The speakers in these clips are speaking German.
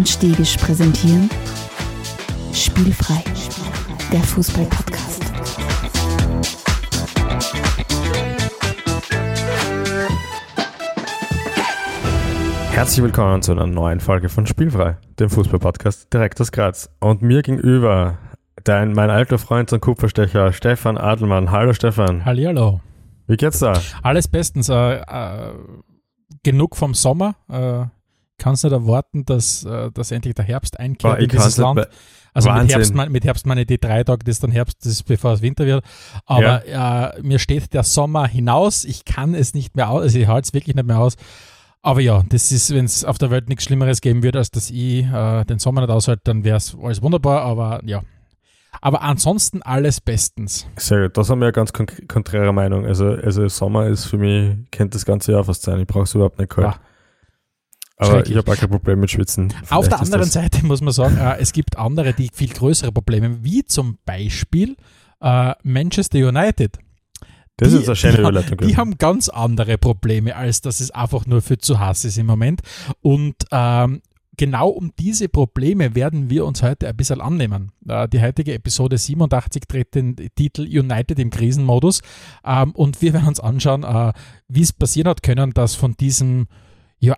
und Stegisch präsentieren Spielfrei, der Fußball-Podcast. Herzlich willkommen zu einer neuen Folge von Spielfrei, dem Fußball-Podcast direkt aus Graz. Und mir gegenüber dein, mein alter Freund und Kupferstecher Stefan Adelmann. Hallo Stefan. Hallihallo. Wie geht's da? Alles bestens. Äh, äh, genug vom Sommer. Äh, kannst nicht erwarten, dass, äh, dass endlich der Herbst einkehrt Boah, in ich dieses Land. Also mit. Herbst, mit Herbst meine ich die drei Tage, das ist dann Herbst, das ist bevor es Winter wird. Aber äh, mir steht der Sommer hinaus. Ich kann es nicht mehr aus, also ich halte es wirklich nicht mehr aus. Aber ja, das ist, wenn es auf der Welt nichts Schlimmeres geben würde, als dass ich äh, den Sommer nicht aushalte, dann wäre es alles wunderbar. Aber ja. Aber ansonsten alles bestens. Sehr gut, das haben wir eine ganz kon konträre Meinung. Also, also Sommer ist für mich, kennt das ganze Jahr fast sein. Ich brauche es überhaupt nicht kalt. Ja. Aber ich habe auch kein Problem mit Schwitzen. Auf Vielleicht der ist anderen Seite muss man sagen, äh, es gibt andere, die viel größere Probleme, wie zum Beispiel äh, Manchester United. Das die- ist eine schöne die, Überleitung. Die haben ganz andere Probleme, als dass es einfach nur für zu Hass ist im Moment. Und ähm, genau um diese Probleme werden wir uns heute ein bisschen annehmen. Äh, die heutige Episode 87 trägt den Titel United im Krisenmodus. Ähm, und wir werden uns anschauen, äh, wie es passieren hat können, dass von diesem, ja,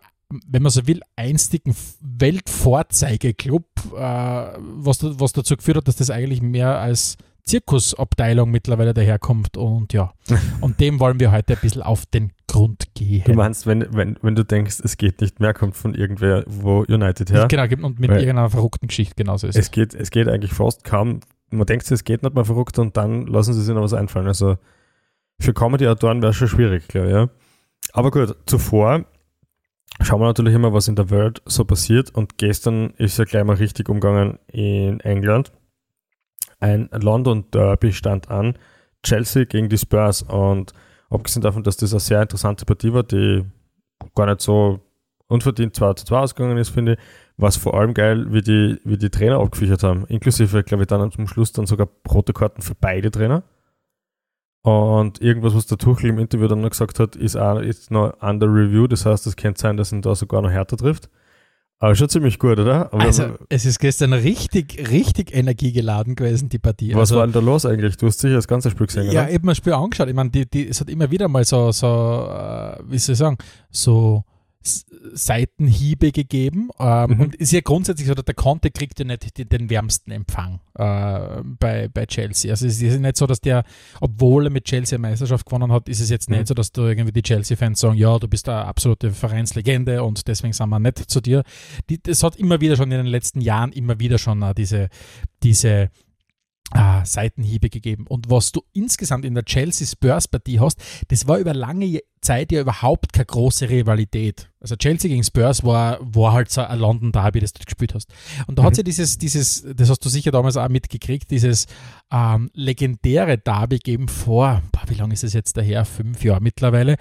wenn man so will, einstigen Weltvorzeigeklub, äh, was, was dazu geführt hat, dass das eigentlich mehr als Zirkusabteilung mittlerweile daherkommt. Und ja, und dem wollen wir heute ein bisschen auf den Grund gehen. Du meinst, wenn, wenn, wenn du denkst, es geht nicht mehr, kommt von irgendwer, wo United her. Genau, und mit Weil- irgendeiner verrückten Geschichte genauso ist Es geht, es geht eigentlich fast kaum. Man denkt sich, es geht nicht mehr verrückt und dann lassen sie sich noch was einfallen. Also für Comedy-Autoren wäre es schon schwierig, glaube ich. Ja. Aber gut, zuvor schauen wir natürlich immer, was in der Welt so passiert. Und gestern ist ja gleich mal richtig umgegangen in England. Ein London Derby stand an, Chelsea gegen die Spurs. Und abgesehen davon, dass das eine sehr interessante Partie war, die gar nicht so unverdient 2 zu 2 ausgegangen ist, finde ich, war es vor allem geil, wie die, wie die Trainer abgefächert haben. Inklusive, glaube ich, dann zum Schluss dann sogar rote Karten für beide Trainer. Und irgendwas, was der Tuchel im Interview dann noch gesagt hat, ist auch ist noch under review. Das heißt, es könnte sein, dass ihn da sogar noch härter trifft. Aber schon ziemlich gut, oder? Aber Also, es ist gestern richtig, richtig energiegeladen gewesen, die Partie. was also, war denn da los eigentlich? Du hast sicher das ganze Spiel gesehen, Ja, oder? eben ein Spiel angeschaut. Ich meine, die, die, es hat immer wieder mal so, so äh, wie soll ich sagen, so Seitenhiebe gegeben. Ähm, Mhm. Und ist ja grundsätzlich so, dass der Conte kriegt ja nicht den, den wärmsten Empfang äh, bei, bei Chelsea. Also es ist nicht so, dass der, obwohl er mit Chelsea eine Meisterschaft gewonnen hat, ist es jetzt Mhm. nicht so, dass du irgendwie die Chelsea-Fans sagen, ja, du bist eine absolute Vereinslegende und deswegen sind wir nett zu dir. Die, das hat immer wieder schon in den letzten Jahren immer wieder schon äh, diese, diese äh, Seitenhiebe gegeben. Und was du insgesamt in der Chelsea-Spurs-Partie hast, das war über lange Je- Zeit ja überhaupt keine große Rivalität. Also Chelsea gegen Spurs war, war halt so ein London Derby, das du gespielt hast. Und da hat Mhm. es ja dieses, dieses, das hast du sicher damals auch mitgekriegt, dieses ähm, legendäre Derby gegeben vor, boah, wie lange ist es jetzt daher? Fünf Jahre mittlerweile,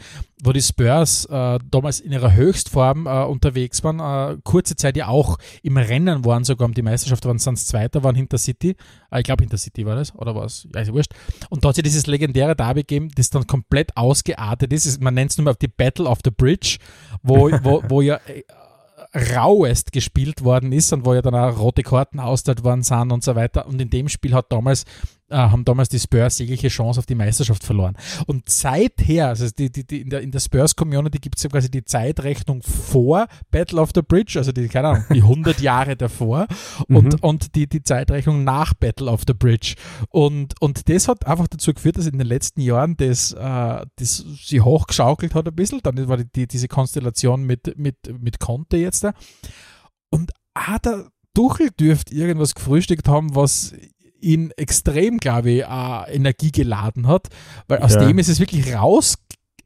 wo die Spurs äh, damals in ihrer Höchstform äh, unterwegs waren, äh, kurze Zeit ja auch im Rennen waren, sogar um die Meisterschaft waren, sonst Zweiter waren hinter City. Äh, ich glaube, hinter City war das, oder was? Ja, ist wurscht. Und da hat es ja dieses legendäre Derby gegeben, das dann komplett ausgeartet ist. Man nennt es nur mal die Battle of the Bridge, wo, wo, wo ja äh, rauest gespielt worden ist und wo ja dann auch rote Karten austeilt worden sind und so weiter. Und in dem Spiel hat damals, haben damals die Spurs jegliche Chance auf die Meisterschaft verloren. Und seither, also die, die, die, in der, in der Spurs-Community gibt es ja quasi die Zeitrechnung vor Battle of the Bridge, also die, keine Ahnung, die 100 Jahre davor und, Mhm. und die, die Zeitrechnung nach Battle of the Bridge. Und, und das hat einfach dazu geführt, dass in den letzten Jahren das, äh, das sie hochgeschaukelt hat ein bisschen. Dann war die, die, diese Konstellation mit, mit, mit Conte jetzt da. Und auch der Tuchel dürfte irgendwas gefrühstückt haben, was ihn extrem, glaube ich, äh, Energie geladen hat, weil aus Ja. dem ist es wirklich raus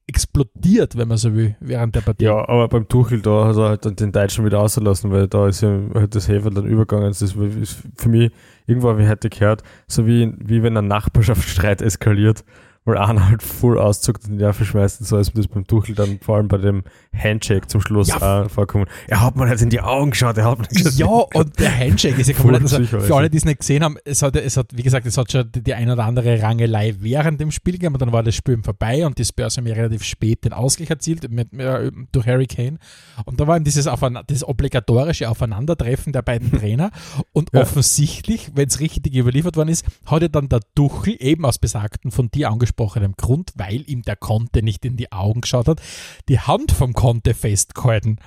explodiert, wenn man so will, während der Partie. Ja, aber beim Tuchel, da hat er halt dann den Deutschen wieder ausgelassen, weil da ist ja halt das Hefer dann übergegangen. Das ist für mich irgendwo habe ich heute gehört, so wie, wie wenn ein Nachbarschaftsstreit eskaliert, weil einer halt voll auszuckt und die Nerven schmeißt und so ist das beim Tuchel dann vor allem bei dem Handshake zum Schluss Ja. auch vorkommen. Er hat mir jetzt in die Augen geschaut, er hat mir geschaut. Ja, und der Handshake ist ja komplett. Also für also. alle, die es nicht gesehen haben, es hat, es hat, wie gesagt, es hat schon die, die ein oder andere Rangelei während dem Spiel gegeben und dann war das Spiel vorbei und die Spurs haben ja relativ spät den Ausgleich erzielt mit, äh, durch Harry Kane. Und da war eben dieses, das obligatorische Aufeinandertreffen der beiden Trainer und Ja. offensichtlich, wenn es richtig überliefert worden ist, hat ja dann der Duchel eben aus besagten von dir angesprochenem Grund, weil ihm der Conte nicht in die Augen geschaut hat, die Hand vom Conte festgehalten.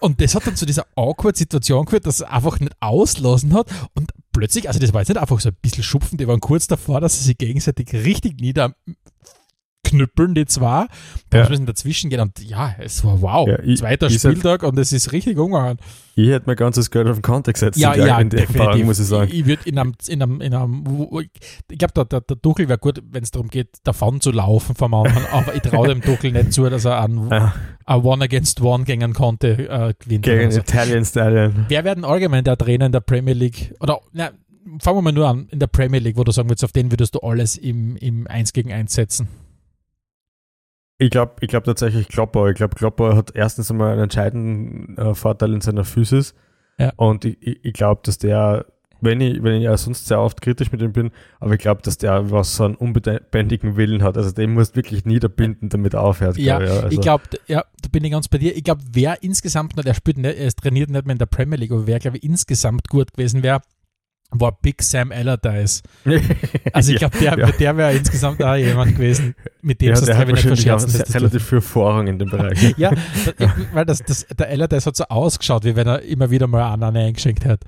Und das hat dann zu dieser awkward Situation geführt, dass er einfach nicht auslassen hat und plötzlich, also das war jetzt nicht einfach so ein bisschen schupfen, die waren kurz davor, dass sie sich gegenseitig richtig niederknüppeln, die zwei. Da Ja. muss man dazwischen gehen und ja, es war wow. Ja, ich- Zweiter ich Spieltag und es ist richtig umgegangen. Ich hätte mein ganzes Geld auf den Konto gesetzt Ja, ja, in der Erfahrung, definitiv. muss ich sagen. Ich, würde in einem, in einem, in einem, ich glaube, der, der, der Duchel wäre gut, wenn es darum geht, davon zu laufen vom anderen, aber ich traue dem Duchel nicht zu, dass er einen, Ja, ein One against One gegen Conte äh, gegen oder so. Italian Stallion. Wer werden allgemein der Trainer in der Premier League? Oder na, fangen wir mal nur an, in der Premier League, wo du sagen würdest, auf den würdest du alles im, im 1 gegen 1 setzen. Ich glaube ich glaub tatsächlich Klopper. Ich glaube, Klopper hat erstens einmal einen entscheidenden äh, Vorteil in seiner Physis. Ja. Und ich, ich, glaube, dass der, wenn ich, wenn ich ja sonst sehr oft kritisch mit ihm bin, aber ich glaube, dass der was so einen unbändigen Willen hat. Also den musst wirklich niederbinden, damit er aufhört. Ja, glaub ich. Also, Ich glaube, ja, da bin ich ganz bei dir. Ich glaube, wer insgesamt, nicht, er spielt nicht, er trainiert nicht mehr in der Premier League, aber wer, glaube ich, insgesamt gut gewesen wäre, war Big Sam Allardyce. Also ich glaube, der, ja. der wäre insgesamt auch jemand gewesen, mit dem ja, glaube ich nicht verscherzen hättest relativ viel Erfahrung in dem Bereich. Ja, da, weil das, das, der Allardyce hat so ausgeschaut, wie wenn er immer wieder mal einen eingeschenkt hat.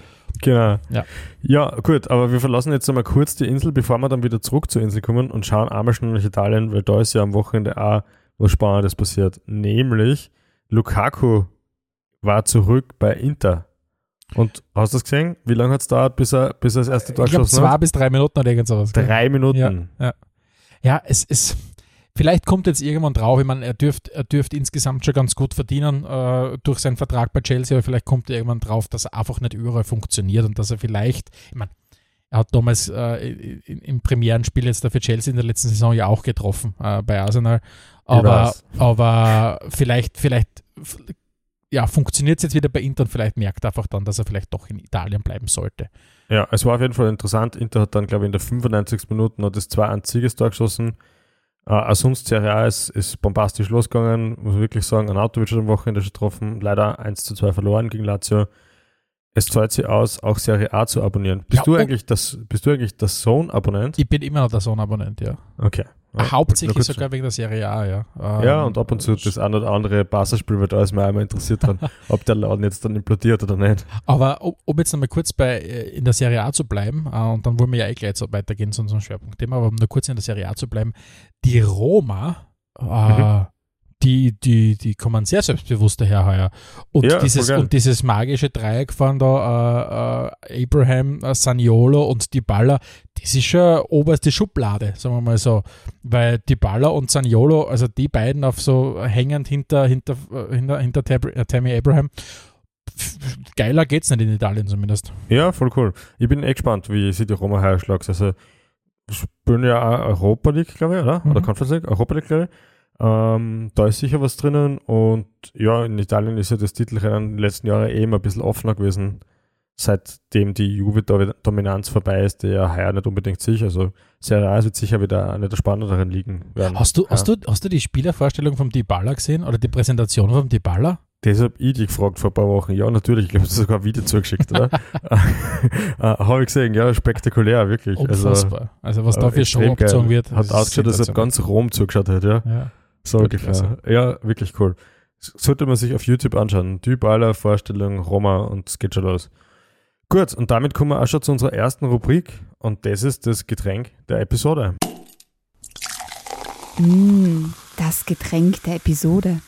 Genau. Ja. ja, gut, aber wir verlassen jetzt einmal kurz die Insel, bevor wir dann wieder zurück zur Insel kommen und schauen einmal schon nach Italien, weil da ist ja am Wochenende auch was Spannendes passiert. Nämlich Lukaku war zurück bei Inter. Und hast du das gesehen? Wie lange hat es dauert, bis er, bis er das erste Tor Ich geschossen zwei hat? bis drei Minuten oder irgend sowas. Drei Minuten. Ja, es ist. Vielleicht kommt jetzt irgendwann drauf, ich meine, er dürfte er dürft insgesamt schon ganz gut verdienen äh, durch seinen Vertrag bei Chelsea, aber vielleicht kommt er irgendwann drauf, dass er einfach nicht überall funktioniert und dass er vielleicht, ich meine, er hat damals äh, im Premierenspiel jetzt da für Chelsea in der letzten Saison ja auch getroffen äh, bei Arsenal, aber, aber vielleicht, vielleicht ja, funktioniert es jetzt wieder bei Inter und vielleicht merkt er einfach dann, dass er vielleicht doch in Italien bleiben sollte. Ja, es war auf jeden Fall interessant. Inter hat dann, glaube ich, in der 95. Minute noch das 2-1 Siegestor geschossen. Äh, sonst Serie A ist, ist bombastisch losgegangen, muss wirklich sagen. Anatovic hat am Wochenende schon getroffen. Leider 1 zu 2 verloren gegen Lazio. Es zahlt sich aus, auch Serie A zu abonnieren. Bist Ja, du eigentlich das, bist du eigentlich das Zone-Abonnent? Ich bin immer noch der Sohn-Abonnent, ja. Okay. Ja, Hauptsächlich sogar wegen der Serie A, ja. Ja, Ähm, und ab und zu das ein oder andere Barca-Spiel, weil da ist mir einmal interessiert dran, ob der Laden jetzt dann implodiert oder nicht. Aber um, um jetzt nochmal kurz bei, äh, in der Serie A zu bleiben, äh, und dann wollen wir ja eh gleich so weitergehen zu unserem Schwerpunktthema, aber um nur kurz in der Serie A zu bleiben, die Roma, äh, Mhm. Die, die, die kommen sehr selbstbewusst daher heuer. Und, Ja, dieses, und dieses magische Dreieck von da äh, äh, Abraham, äh, Saniolo und Dybala, das ist schon oberste Schublade, sagen wir mal so. Weil Dybala und Saniolo, also die beiden auf so hängend hinter, hinter, äh, hinter, hinter äh, Tammy Abraham, geiler geht's nicht in Italien zumindest. Ja, voll cool. Ich bin eh gespannt, wie sie die Roma heuer schlagt. Also, spielen ja auch Europa League, glaube ich, oder? Oder Mhm. Conference League? Europa League, glaube ich. Ähm, da ist sicher was drinnen und ja, in Italien ist ja das Titelrennen in den letzten Jahren eh immer ein bisschen offener gewesen, seitdem die Juve-Dominanz vorbei ist, die ja heuer nicht unbedingt sich. Also Serie A wird sicher wieder eine der spannenderen Ligen werden. Hast du, ja. hast, du, hast du die Spielervorstellung vom Dybala gesehen oder die Präsentation vom Dybala? Das habe ich dich gefragt vor ein paar Wochen. Ja, natürlich. Ich glaube, du hast sogar ein Video zugeschickt, oder? äh, habe ich gesehen, ja, spektakulär, wirklich. Unfassbar. Also, was da für Show abgezogen wird. Hat ausgeschaut, als ob ganz Rom zugeschaut hat, ja. Ja. So ungefähr. Ja, wirklich cool. Sollte man sich auf YouTube anschauen. Dybala, Vorstellung, Roma und es geht schon los. Gut, und damit kommen wir auch schon zu unserer ersten Rubrik und das ist das Getränk der Episode. Mm, das Getränk der Episode.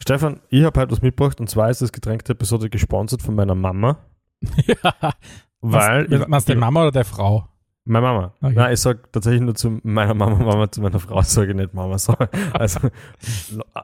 Stefan, ich habe heute was mitgebracht und zwar ist das Getränk der Episode gesponsert von meiner Mama, ja. weil... Meinst meinst du die Mama oder der Frau? Meine Mama. Okay. Nein, ich sage tatsächlich nur zu meiner Mama, Mama, zu meiner Frau sage ich nicht Mama. So. Also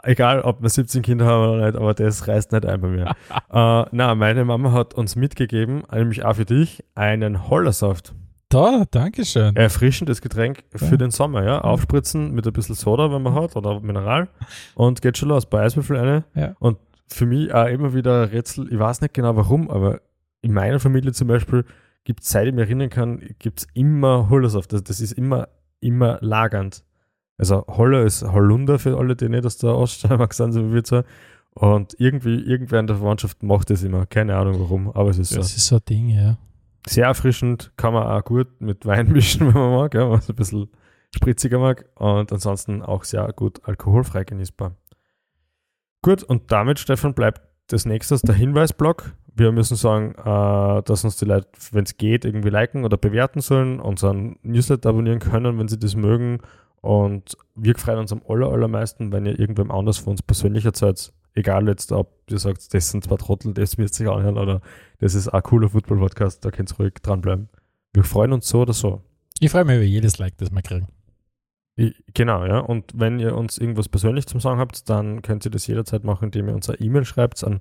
egal, ob wir 17 Kinder haben oder nicht, aber das reißt nicht ein bei mir. äh, na, meine Mama hat uns mitgegeben, nämlich auch für dich, einen Hollersaft. Da, danke schön. Erfrischendes Getränk für Ja. den Sommer, ja. Aufspritzen mit ein bisschen Soda, wenn man hat, oder Mineral. Und geht schon los. Bei Eiswürfel eine. Ja. Und für mich auch immer wieder Rätsel, ich weiß nicht genau warum, aber in meiner Familie zum Beispiel gibt es, seit ich mich erinnern kann, gibt es immer Hollersaft. Das, das ist immer, immer lagernd. Also Holler ist Hollunder für alle, die nicht aus der Oststeiermark sind, so wie wir zwei. Und irgendwie, irgendwer in der Verwandtschaft macht das immer. Keine Ahnung warum, aber es ist so. Das ist so ein Ding, ja. Sehr erfrischend, kann man auch gut mit Wein mischen, wenn man mag, ja, wenn man es ein bisschen spritziger mag. Und ansonsten auch sehr gut alkoholfrei genießbar. Gut, und damit, Stefan, bleibt das nächste der Hinweisblock. Wir müssen sagen, äh, dass uns die Leute, wenn es geht, irgendwie liken oder bewerten sollen, unseren Newsletter abonnieren können, wenn sie das mögen. Und wir freuen uns am aller, allermeisten, wenn ihr irgendwem anders von uns persönlich erzählt. Egal jetzt, ob ihr sagt, das sind zwei Trottel, das müsst ihr sich anhören oder das ist ein cooler Football-Podcast, da könnt ihr ruhig dranbleiben. Wir freuen uns so oder so. Ich freue mich über jedes Like, das wir kriegen. Genau, ja. Und wenn ihr uns irgendwas persönlich zum Sagen habt, dann könnt ihr das jederzeit machen, indem ihr uns eine E-Mail schreibt an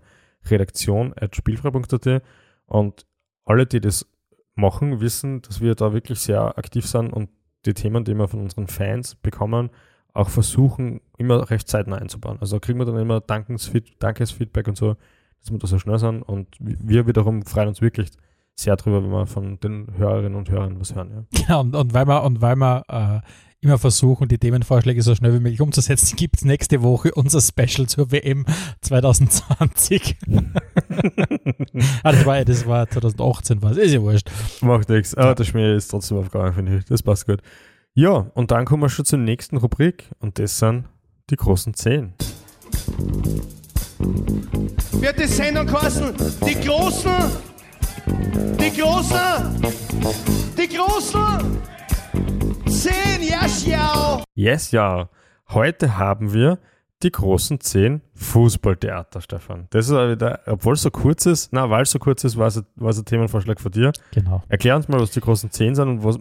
redaktion.spielfrei.at und alle, die das machen, wissen, dass wir da wirklich sehr aktiv sind und die Themen, die wir von unseren Fans bekommen, auch versuchen, immer recht zeitnah einzubauen. Also kriegen wir dann immer Dankesfeed Dankesfeedback und so, dass wir da so schnell sind und wir wiederum freuen uns wirklich sehr drüber, wenn wir von den Hörerinnen und Hörern was hören. Ja. Genau, und, und weil wir, und weil wir äh, immer versuchen, die Themenvorschläge so schnell wie möglich umzusetzen, gibt es nächste Woche unser Special zur WM 2020. ah, das war ja, das war 2018 war es, ist ja wurscht. Macht nichts. Aber der Schmäh ist trotzdem aufgegangen, finde ich. Das passt gut. Ja, und dann kommen wir schon zur nächsten Rubrik und das sind die großen Zehn. wird die Sendung kosten. Die Großen, die Großen, die Großen. Zehn, ja, schau. Yes, ja. Heute haben wir die großen zehn Fußballtheater, Stefan. Das ist wieder, obwohl es so kurz ist, na, weil es so kurz ist, war es, war es ein Themenvorschlag von dir. Genau. Erklär uns mal, was die großen zehn sind und was,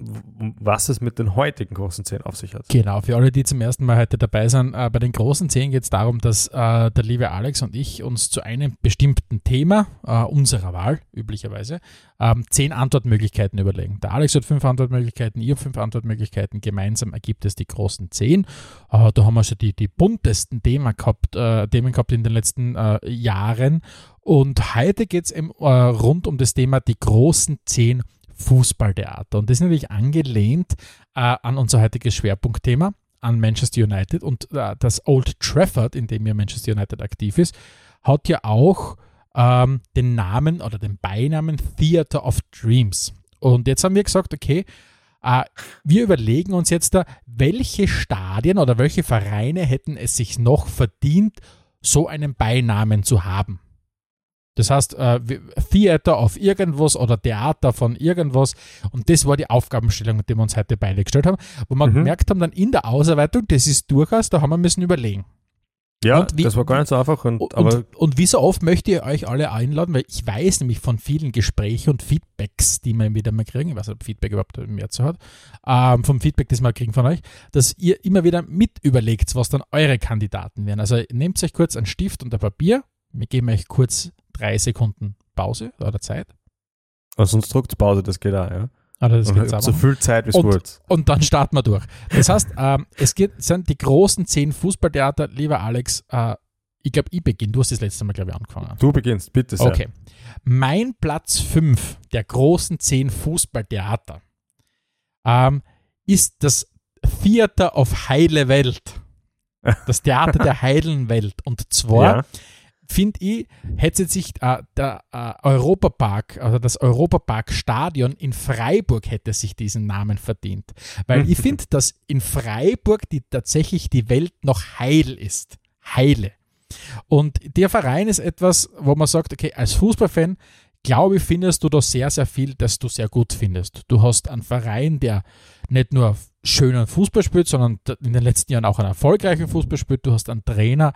was es mit den heutigen großen zehn auf sich hat. Genau, für alle, die zum ersten Mal heute dabei sind, äh, bei den großen zehn geht es darum, dass äh, der liebe Alex und ich uns zu einem bestimmten Thema äh, unserer Wahl, üblicherweise, ähm, zehn Antwortmöglichkeiten überlegen. Der Alex hat fünf Antwortmöglichkeiten, ihr fünf Antwortmöglichkeiten, gemeinsam ergibt es die großen zehn. Äh, da haben wir schon die, die buntesten Themen gehabt, äh, Themen gehabt in den letzten äh, Jahren. Und heute geht es äh, rund um das Thema die großen zehn Fußballtheater. Und das ist natürlich angelehnt äh, an unser heutiges Schwerpunktthema, an Manchester United. Und äh, das Old Trafford, in dem ja Manchester United aktiv ist, hat ja auch ähm, den Namen oder den Beinamen Theater of Dreams. Und jetzt haben wir gesagt, okay, äh, wir überlegen uns jetzt da, welche Stadien oder welche Vereine hätten es sich noch verdient, so einen Beinamen zu haben. Das heißt, äh, Theater of irgendwas oder Theater von irgendwas. Und das war die Aufgabenstellung, die wir uns heute beide gestellt haben, wo wir Mhm. gemerkt haben, dann in der Ausarbeitung, das ist durchaus, da haben wir müssen überlegen. Ja, wie- das war gar nicht so einfach. Und, Und, aber und, wie so oft möchte ich euch alle einladen, weil ich weiß nämlich von vielen Gesprächen und Feedbacks, die wir wieder mal kriegen, ich weiß nicht, ob Feedback überhaupt mehr zu hat, ähm, vom Feedback, das wir kriegen von euch, dass ihr immer wieder mit überlegt, was dann eure Kandidaten wären. Also nehmt euch kurz einen Stift und ein Papier, wir geben euch kurz drei Sekunden Pause oder Zeit. also sonst druckt Pause, das geht auch, ja. Oder das Und auch so viel Zeit, wie es Und-. Und dann starten wir durch. Das heißt, ähm, es geht, sind die großen zehn Fußballtheater. Lieber Alex, äh, ich glaube, ich beginne. Du hast das letzte Mal, glaube ich, angefangen. Du beginnst, bitte sehr. Okay. Mein Platz 5 der großen zehn Fußballtheater ähm, ist das Theater of Heile Welt. Das Theater der heilen Welt. Und zwar Ja. Finde ich, hätte sich äh, der äh, Europapark, also das Europapark-Stadion in Freiburg hätte sich diesen Namen verdient. Weil ich finde, dass in Freiburg die, tatsächlich die Welt noch heil ist. Heile. Und der Verein ist etwas, wo man sagt, okay, als Fußballfan, glaube ich, findest du da sehr, sehr viel, das du sehr gut findest. Du hast einen Verein, der nicht nur schönen Fußball spielt, sondern in den letzten Jahren auch einen erfolgreichen Fußball spielt. Du hast einen Trainer,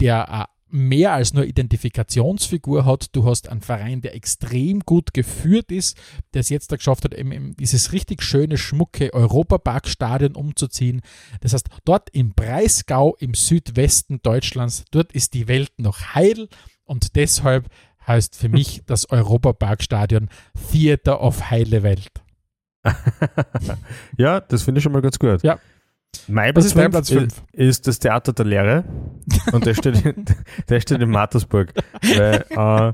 der äh, mehr als nur Identifikationsfigur hat. Du hast einen Verein, der extrem gut geführt ist, der es jetzt da geschafft hat, dieses richtig schöne, schmucke Europaparkstadion umzuziehen. Das heißt, dort im Breisgau im Südwesten Deutschlands, dort ist die Welt noch heil und deshalb heißt für mich das Europaparkstadion Theater of Heile Welt. ja, das finde ich schon mal ganz gut. Ja. Mein Was ist fünf Platz fünf? Ist das Theater der Lehre. Und der steht in, der steht in Mattersburg. Weil, äh,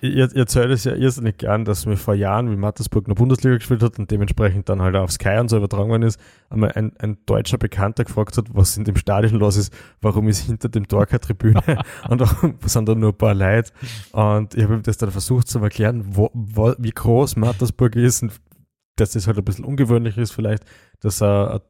ihr, ihr erzählt es ja irrsinnig gern, dass mir vor Jahren, wie Mattersburg noch Bundesliga gespielt hat und dementsprechend dann halt auf Sky und so übertragen worden ist, einmal ein, ein deutscher Bekannter gefragt hat, was in dem Stadion los ist, warum ist hinter dem Tor keine Tribüne und warum sind da nur ein paar Leute. Und ich habe ihm das dann versucht zu erklären, wo, wo, wie groß Mattersburg ist und dass das halt ein bisschen ungewöhnlich ist vielleicht, dass er,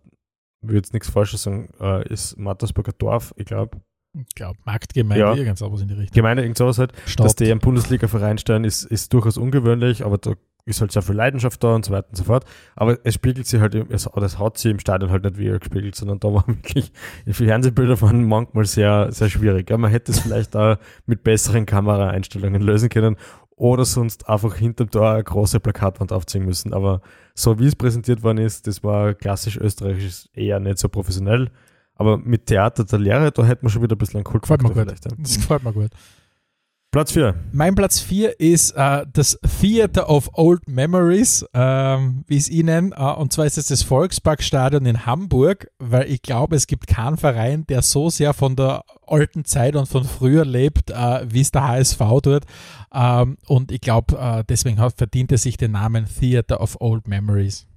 will jetzt nichts Falsches sagen, äh, ist Mattersburg ein Dorf, ich glaube, Ich glaube, Marktgemeinde, Ja. irgend sowas in die Richtung. Gemeinde, irgend sowas halt, dass Stadt. die einen Bundesliga-Verein stellen, ist, ist durchaus ungewöhnlich, aber da ist halt sehr viel Leidenschaft da und so weiter und so fort. Aber es spiegelt sich halt, im- es, es hat sich im Stadion halt nicht wieder gespiegelt, sondern da war wirklich, die Fernsehbilder waren manchmal sehr, sehr schwierig. Ja, man hätte es vielleicht auch mit besseren Kameraeinstellungen lösen können oder sonst einfach hinterm Tor eine große Plakatwand aufziehen müssen. Aber so wie es präsentiert worden ist, das war klassisch österreichisch eher nicht so professionell. Aber mit Theater der Lehre, da hätte man schon wieder ein bisschen einen Gefällt mir Kultfaktor gut. vielleicht. Das gefällt mir gut. Platz 4. Mein Platz 4 ist äh, das Theater of Old Memories, ähm, wie es Ihnen, äh, und zwar ist es das Volksparkstadion in Hamburg, weil ich glaube, es gibt keinen Verein, der so sehr von der alten Zeit und von früher lebt, äh, wie es der HSV tut. Ähm, und ich glaube, äh, deswegen hat, verdient er sich den Namen Theater of Old Memories.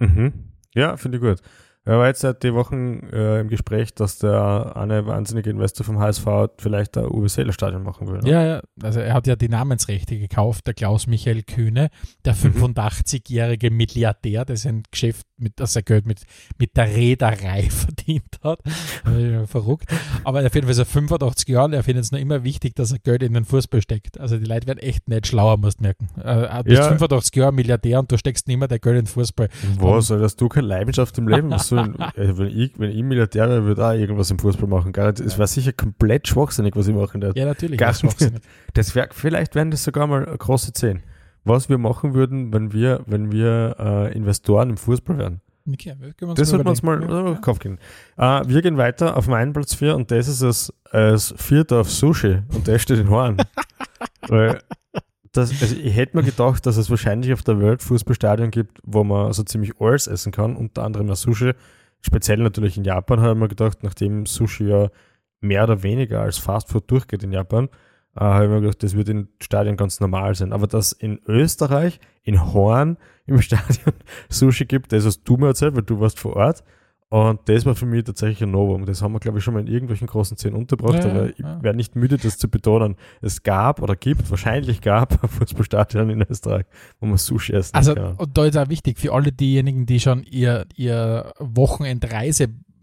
Mhm. Ja, finde ich gut. Er war jetzt seit die Wochen äh, im Gespräch, dass der eine wahnsinnige Investor vom HSV vielleicht ein Uwe Seeler Stadion machen will. Ne? Ja, ja, also er hat ja die Namensrechte gekauft, der Klaus Michael Kühne, der Mhm. 85-jährige Milliardär, der sein Geschäft mit, das er Geld mit, mit der Reederei verdient hat. Äh, Verrückt. Aber auf jeden Fall so 85 Jahre, er findet es noch immer wichtig, dass er Geld in den Fußball steckt. Also die Leute werden echt nicht schlauer, musst du merken. Äh, du bist Ja. 85 Jahre Milliardär und du steckst nicht mehr dein Geld in den Fußball. Was, soll hast du keine Leidenschaft im Leben? Soll, äh, wenn, ich, wenn ich Milliardär wäre, würde ich auch irgendwas im Fußball machen. Gar nicht, es wäre sicher komplett schwachsinnig, was ich machen werde. Ja, natürlich. Gar das ist. Das wär, vielleicht wären das sogar mal große 10. Was wir machen würden, wenn wir, wenn wir äh, Investoren im Fußball wären. Okay, Das sollten wir uns mal auf den Kopf gehen. Äh, wir gehen weiter auf meinen Platz 4 und das ist das, das vierte auf Sushi und der steht in Horn. Weil das, also ich hätte mir gedacht, dass es wahrscheinlich auf der Welt Fußballstadion gibt, wo man so ziemlich alles essen kann, unter anderem auch Sushi. Speziell natürlich in Japan habe ich mir gedacht, nachdem Sushi ja mehr oder weniger als Fastfood durchgeht in Japan, äh, habe ich mir gedacht, das wird in Stadien ganz normal sein. Aber dass in Österreich, in Horn, im Stadion Sushi gibt, das hast du mir erzählt, weil du warst vor Ort. Und das war für mich tatsächlich ein Novum. Das haben wir, glaube ich, schon mal in irgendwelchen großen Szenen untergebracht, Ja, aber ich ja. werde nicht müde, das zu betonen. Es gab oder gibt, wahrscheinlich gab ein Fußballstadion in Österreich, wo man Sushi essen Also, kann. und da ist auch wichtig für alle diejenigen, die schon ihr, ihr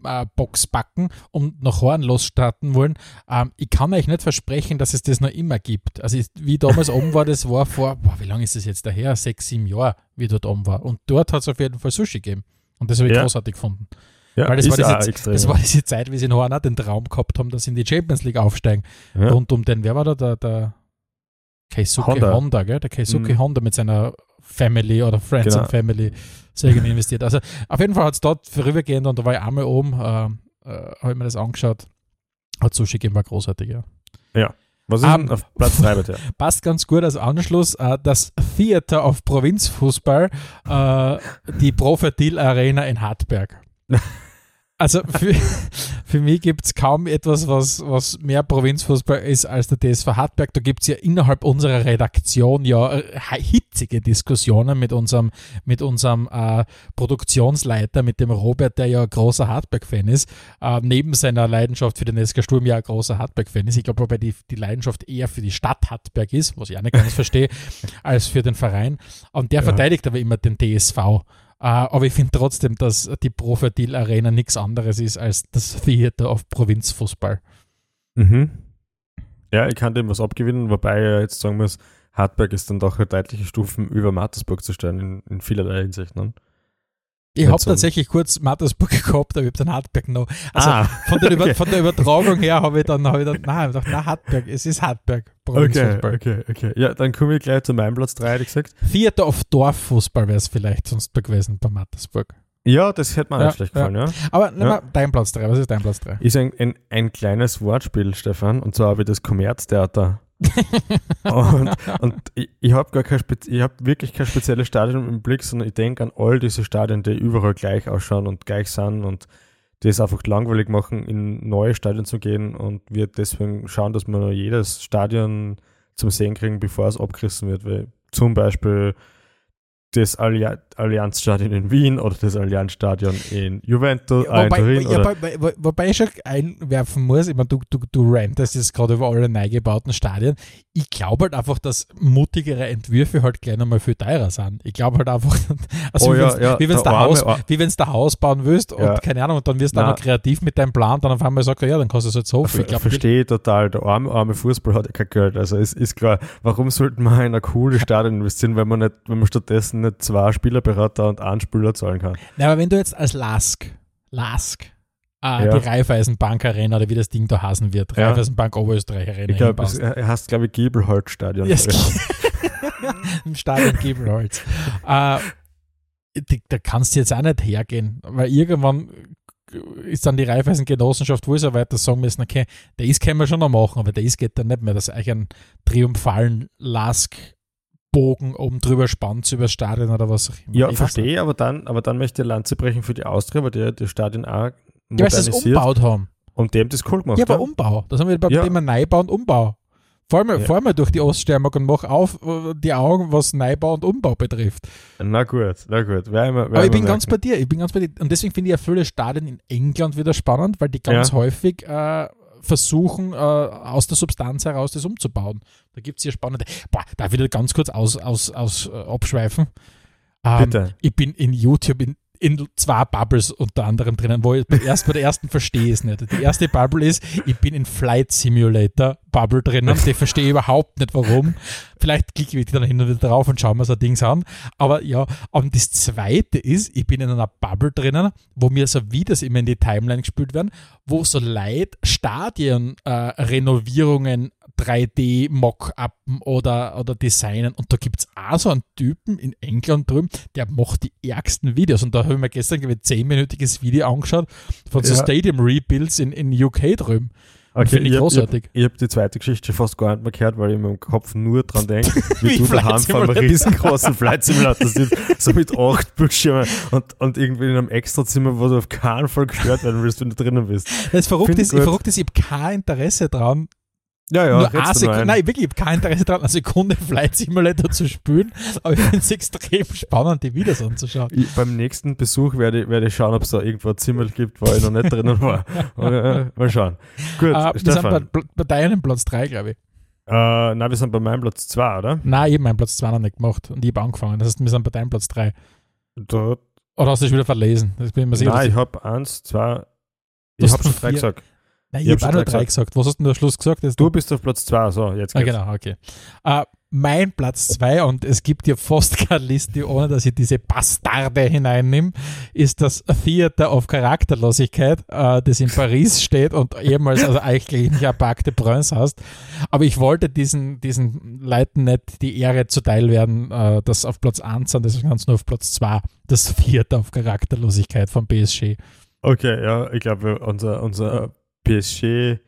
Wochenendreisebox backen und nach Horn losstarten wollen. Ähm, ich kann euch nicht versprechen, dass es das noch immer gibt. Also, ich- wie damals oben war, das war vor, boah, wie lange ist das jetzt daher? Sechs, sieben Jahre, wie dort oben war. Und dort hat es auf jeden Fall Sushi gegeben. Und das habe ich Ja. großartig gefunden. Ja, Weil das war, diese, das war diese Zeit, wie sie in Horn auch den Traum gehabt haben, dass sie in die Champions League aufsteigen. ja. Rund um den, wer war da? Der, der Keisuke Honda. Honda, gell? Der Keisuke Mhm. Honda mit seiner Family oder Friends Genau. and Family sehr gerne investiert. Also auf jeden Fall hat es dort vorübergehend und da war ich einmal oben, äh, äh, habe ich mir das angeschaut. Hat Sushi gegeben, war großartig, ja. Was ist Ah, denn auf Platz 3 bei dir? Passt ganz gut als Anschluss. Äh, das Theater of Provinzfußball, äh, die Profetil Arena in Hartberg. Also für, für mich gibt es kaum etwas, was, was mehr Provinzfußball ist als der TSV Hartberg. Da gibt es ja innerhalb unserer Redaktion ja äh, hitzige Diskussionen mit unserem, mit unserem äh, Produktionsleiter, mit dem Robert, der ja ein großer Hartberg-Fan ist, äh, neben seiner Leidenschaft für den SK Sturm ja ein großer Hartberg-Fan ist. Ich glaube, wobei die, die Leidenschaft eher für die Stadt Hartberg ist, was ich auch nicht ganz verstehe, als für den Verein. Und der Ja. verteidigt aber immer den TSV. Äh, aber ich finde trotzdem, dass die Profetil Arena nichts anderes ist als das Theater of Provinzfußball. Mhm. Ja, ich kann dem was abgewinnen, wobei ich jetzt sagen muss, Hartberg ist dann doch eine deutliche Stufen über Mattersburg zu stellen, in, in vielerlei Hinsicht. Ne? Ich habe tatsächlich kurz Mattersburg gehabt, aber ich habe dann Hartberg noch. Also ah, von, der okay. von der Übertragung her habe ich dann, hab ich dann nein, ich gedacht, na Hartberg, es ist Hartberg. okay, okay, okay. Ja, dann komme ich gleich zu meinem Platz 3, hätte ich gesagt. Theater of Dorffußball wäre es vielleicht sonst gewesen bei Mattersburg. Ja, das hätte mir auch Ja, nicht schlecht gefallen, ja. Aber nimm Ja. mal dein Platz 3, was ist dein Platz 3? Ist ein, ein, ein kleines Wortspiel, Stefan, und zwar habe ich das Kommerztheater und, und ich, ich habe gar kein Spez ich habe wirklich kein spezielles Stadion im Blick, sondern ich denke an all diese Stadien, die überall gleich ausschauen und gleich sind und die es einfach langweilig machen, in neue Stadien zu gehen und wir deswegen schauen, dass wir jedes Stadion zum Sehen kriegen, bevor es abgerissen wird. Weil zum Beispiel das Alli Allianzstadion in Wien oder das Allianzstadion in Juventus, Ja, äh, in wobei, ja, oder, wobei, wobei- wobei ich schon einwerfen muss, ich meine, du, du, du rantest jetzt gerade über alle neu gebauten Stadien. Ich glaube halt einfach, dass mutigere Entwürfe halt gleich nochmal viel teurer sind. Ich glaube halt einfach, also Oh wie ja, wenn's- ja, wenn der Haus, wie wenn's Haus bauen willst und keine Ahnung, und dann wirst du auch noch kreativ mit deinem Plan, dann auf einmal sagst du, ja, dann kannst du es jetzt so. Ich Ver glaube, verstehe ich total. Der arme, arme Fußball hat ja kein Geld. Also es ist klar, warum sollten wir in ein cooles Stadion investieren, wenn man nicht, wenn man stattdessen nicht zwei Spielerberater und einen Spieler zahlen kann? Na, aber wenn du jetzt als Lask, Lask, äh, Ja. die Raiffeisenbank Arena oder wie das Ding da heißen wird, Ja. Raiffeisenbank Oberösterreich Arena Ich glaube, er heißt, glaube ich, Giebelholz-Stadion. Ja, es Im Stadion Giebelholz. die, da kannst du jetzt auch nicht hergehen, weil irgendwann ist dann die Raiffeisen-Genossenschaft wohl so weit, dass sagen müssen, okay, der ist können wir schon noch machen, aber der ist geht dann nicht mehr, dass euch einen triumphalen Lask-Bogen oben drüber spannt über das Stadion oder was auch immer. Ja, Ich verstehe, aber dann, aber dann möchte ich Lanze brechen für die Austria, weil die das Stadion auch Ja, weil sie es modernisiert umbaut haben. und dem das cool gemacht. Ja, aber? Umbau. Das haben wir beim Ja. Thema Neubau und Umbau. Fahr mal, Ja. fahr mal durch die Oststeiermark und mach auf äh, die Augen, was Neubau und Umbau betrifft. Na gut, na gut. Werden wir, werden Aber ich bin ganz bei dir. Ich bin ganz bei dir. Und deswegen finde ich ja viele Stadien in England wieder spannend, weil die ganz Ja. häufig äh, versuchen, äh, aus der Substanz heraus das umzubauen. Da gibt es hier spannende. Boah, darf ich da ganz kurz aus, aus, aus äh, abschweifen? Ähm, Bitte. Ich bin in YouTube in, in zwei Bubbles unter anderem drinnen, wo ich erst bei der ersten verstehe ich es nicht. Die erste Bubble ist, ich bin in Flight Simulator Bubble drinnen, die verstehe ich überhaupt nicht warum. Vielleicht klicke ich dann hin und wieder drauf und schaue mir so Dings an. Aber ja, und das zweite ist, ich bin in einer Bubble drinnen, wo mir so Videos immer in die Timeline gespielt werden, wo so Leute Stadien äh, Renovierungen 3D-Mock-Uppen oder, oder designen. Und da gibt es auch so einen Typen in England drüben, der macht die ärgsten Videos. Und da habe ich mir gestern, ein 10-minütiges Video angeschaut von so Ja. Stadium-Rebuilds in, in UK drüben. Okay, finde ich hab- großartig. Ich habe die zweite Geschichte fast gar nicht mehr gehört, weil ich in meinem Kopf nur dran denke, wie, Wie du daheim vor einem riesengroßen Flight Simulator sitzt, so mit acht Bildschirmen und, und irgendwie in einem Extrazimmer, wo du auf keinen Fall gestört werden willst, wenn du drinnen bist. Das Verrückte ist, verrückt ist, ich habe kein Interesse dran, Ja, ja, nur eine Sekunde, ein. nein, wirklich, ich habe kein Interesse daran, eine Sekunde Flight Simulator zu spielen, aber ich finde es extrem spannend, die Videos anzuschauen. Ich, beim nächsten Besuch werde ich, werde ich schauen, ob es da irgendwo ein Zimmer gibt, wo ich noch nicht drinnen war. Äh, mal schauen. Gut, Äh, wir sind bei, bei deinem Platz 3, glaube ich. Äh, nein, wir sind bei meinem Platz 2, oder? Nein, ich habe meinen Platz 2 noch nicht gemacht und ich habe angefangen. Das heißt, wir sind bei deinem Platz 3. Da, Oder hast du schon wieder verlesen? Das bin ich mir sicher. nein, dass ich habe eins, zwei, ich habe schon drei gesagt. Nein, ich ich hab habe schon nur drei drei gesagt. Was hast du denn am Schluss gesagt? Das Du bist auf Platz 2, so, jetzt Ah, geht's. genau, okay. Äh, mein Platz 2, und es gibt ja fast keine Liste, ohne dass ich diese Bastarde hineinnehme, ist das Theater of Charakterlosigkeit, äh, das in Paris steht und ehemals also eigentlich nicht ein Parc de Prince heißt. Aber ich wollte diesen, diesen Leuten nicht die Ehre zuteil werden, äh, dass auf Platz 1 sind, deswegen ganz nur auf Platz 2 das Theater of Charakterlosigkeit von PSG. Okay, ja, ich glaube, unser, unser PSG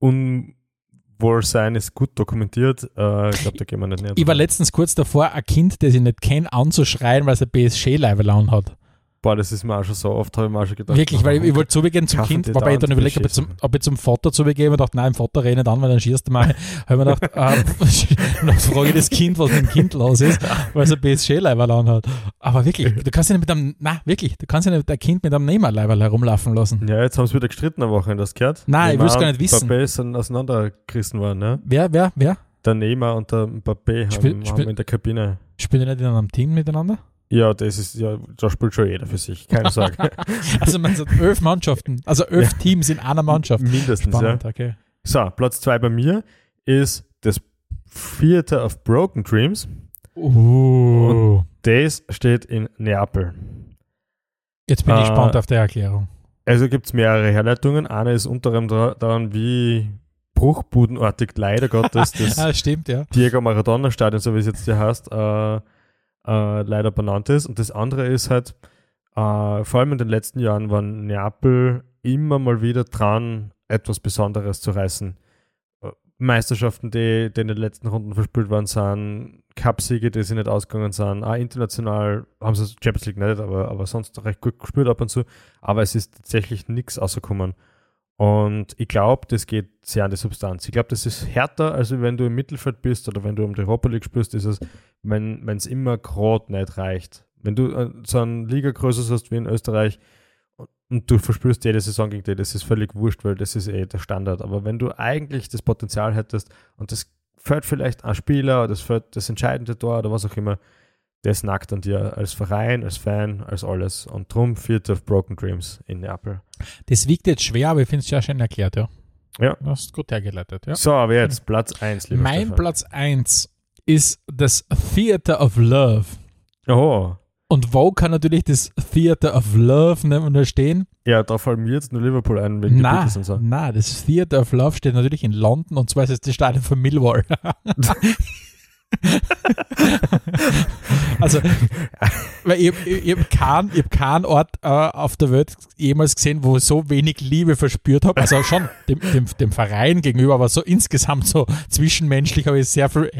Unwohlsein ist gut dokumentiert. Äh, ich glaube, da gehen wir nicht näher Ich war letztens kurz davor, ein Kind, das ich nicht kenne, anzuschreien, weil es ein PSG-Level an hat. Boah, das ist mir auch schon so oft, habe ich mir auch schon gedacht. Wirklich, weil ich, ich wollte zubegehen zum Kind, wobei ich dann überlegt, ob ich, zum, Klischees. ob ich zum Vater zubegehen und dachte, nein, im Vater rede ich nicht an, weil dann schießt du mal. habe mir gedacht, äh, dann frage ich das Kind, was mit dem Kind los ist, weil es ein PSG-Leiberl anhat. Aber wirklich, du kannst ja nicht mit einem, na wirklich, du kannst ja nicht dein Kind mit einem Neymar-Leiberl herumlaufen lassen. Ja, jetzt haben sie wieder gestritten eine Woche, hast du gehört? Nein, ich Neymar will's gar nicht wissen. Mbappé sind auseinandergerissen worden, ne? Wer, wer, wer? Der Neymar und der Mbappé haben, Spiel- haben spiel- in der Kabine. Spielen die nicht in einem Team miteinander? Ja, das ist, ja, da spielt schon jeder für sich, keine Sorge. Also man sagt elf Mannschaften, also elf Teams in einer Mannschaft. Mindestens, Spannend, ja. okay. So, Platz 2 bei mir ist das Theater of Broken Dreams. Uh, Das steht in Neapel. jetzt bin ich äh, gespannt auf die Erklärung. Also gibt es mehrere Herleitungen. Eine ist unter anderem da- daran, wie bruchbudenartig leider Gottes das Ah, stimmt, ja. Diego Maradona Stadion, so wie es jetzt hier heißt, äh, äh, leider benannt ist. Und das andere ist halt, äh, vor allem in den letzten Jahren war Neapel immer mal wieder dran, etwas Besonderes zu reißen. Äh, Meisterschaften, die, die in den letzten Runden verspielt worden sind, Cupsiege, die sie nicht ausgegangen sind. Auch international haben sie Champions League nicht, aber, aber sonst recht gut gespielt ab und zu. Aber es ist tatsächlich nichts rausgekommen. Und ich glaube, das geht sehr an die Substanz. Ich glaube, das ist härter, als wenn du im Mittelfeld bist oder wenn du um die Europa League spielst, ist es, wenn es immer gerade nicht reicht. Wenn du äh, so eine Liga größer hast wie in Österreich, und du verspürst jede Saison gegen die, das ist völlig wurscht, weil das ist eh der Standard. Aber wenn du eigentlich das Potenzial hättest und das fällt vielleicht ein Spieler oder das fällt das entscheidende Tor oder was auch immer, das nackt an dir als Verein, als Fan, als alles. Und drum Vierte of Broken Dreams in Neapel. Das wiegt jetzt schwer, aber ich finde es ja schön erklärt, ja. Ja. Du hast gut hergeleitet, ja. So, aber jetzt Platz 1, lieber Mein Stefan. Platz 1 ist das Theater of Love. Oh, Und wo kann natürlich das Theater of Love nicht unterstehen? ja, da fallen mir jetzt nur Liverpool ein, wegen Na, und so. na, das Theater of Love steht natürlich in London und zwar ist es das Stadion von Millwall. also, weil ich, ich, ich habe keinen hab keinen Ort äh, auf der Welt jemals gesehen, wo ich so wenig Liebe verspürt habe. Also schon dem, dem, dem Verein gegenüber, aber so insgesamt so zwischenmenschlich habe ich sehr viel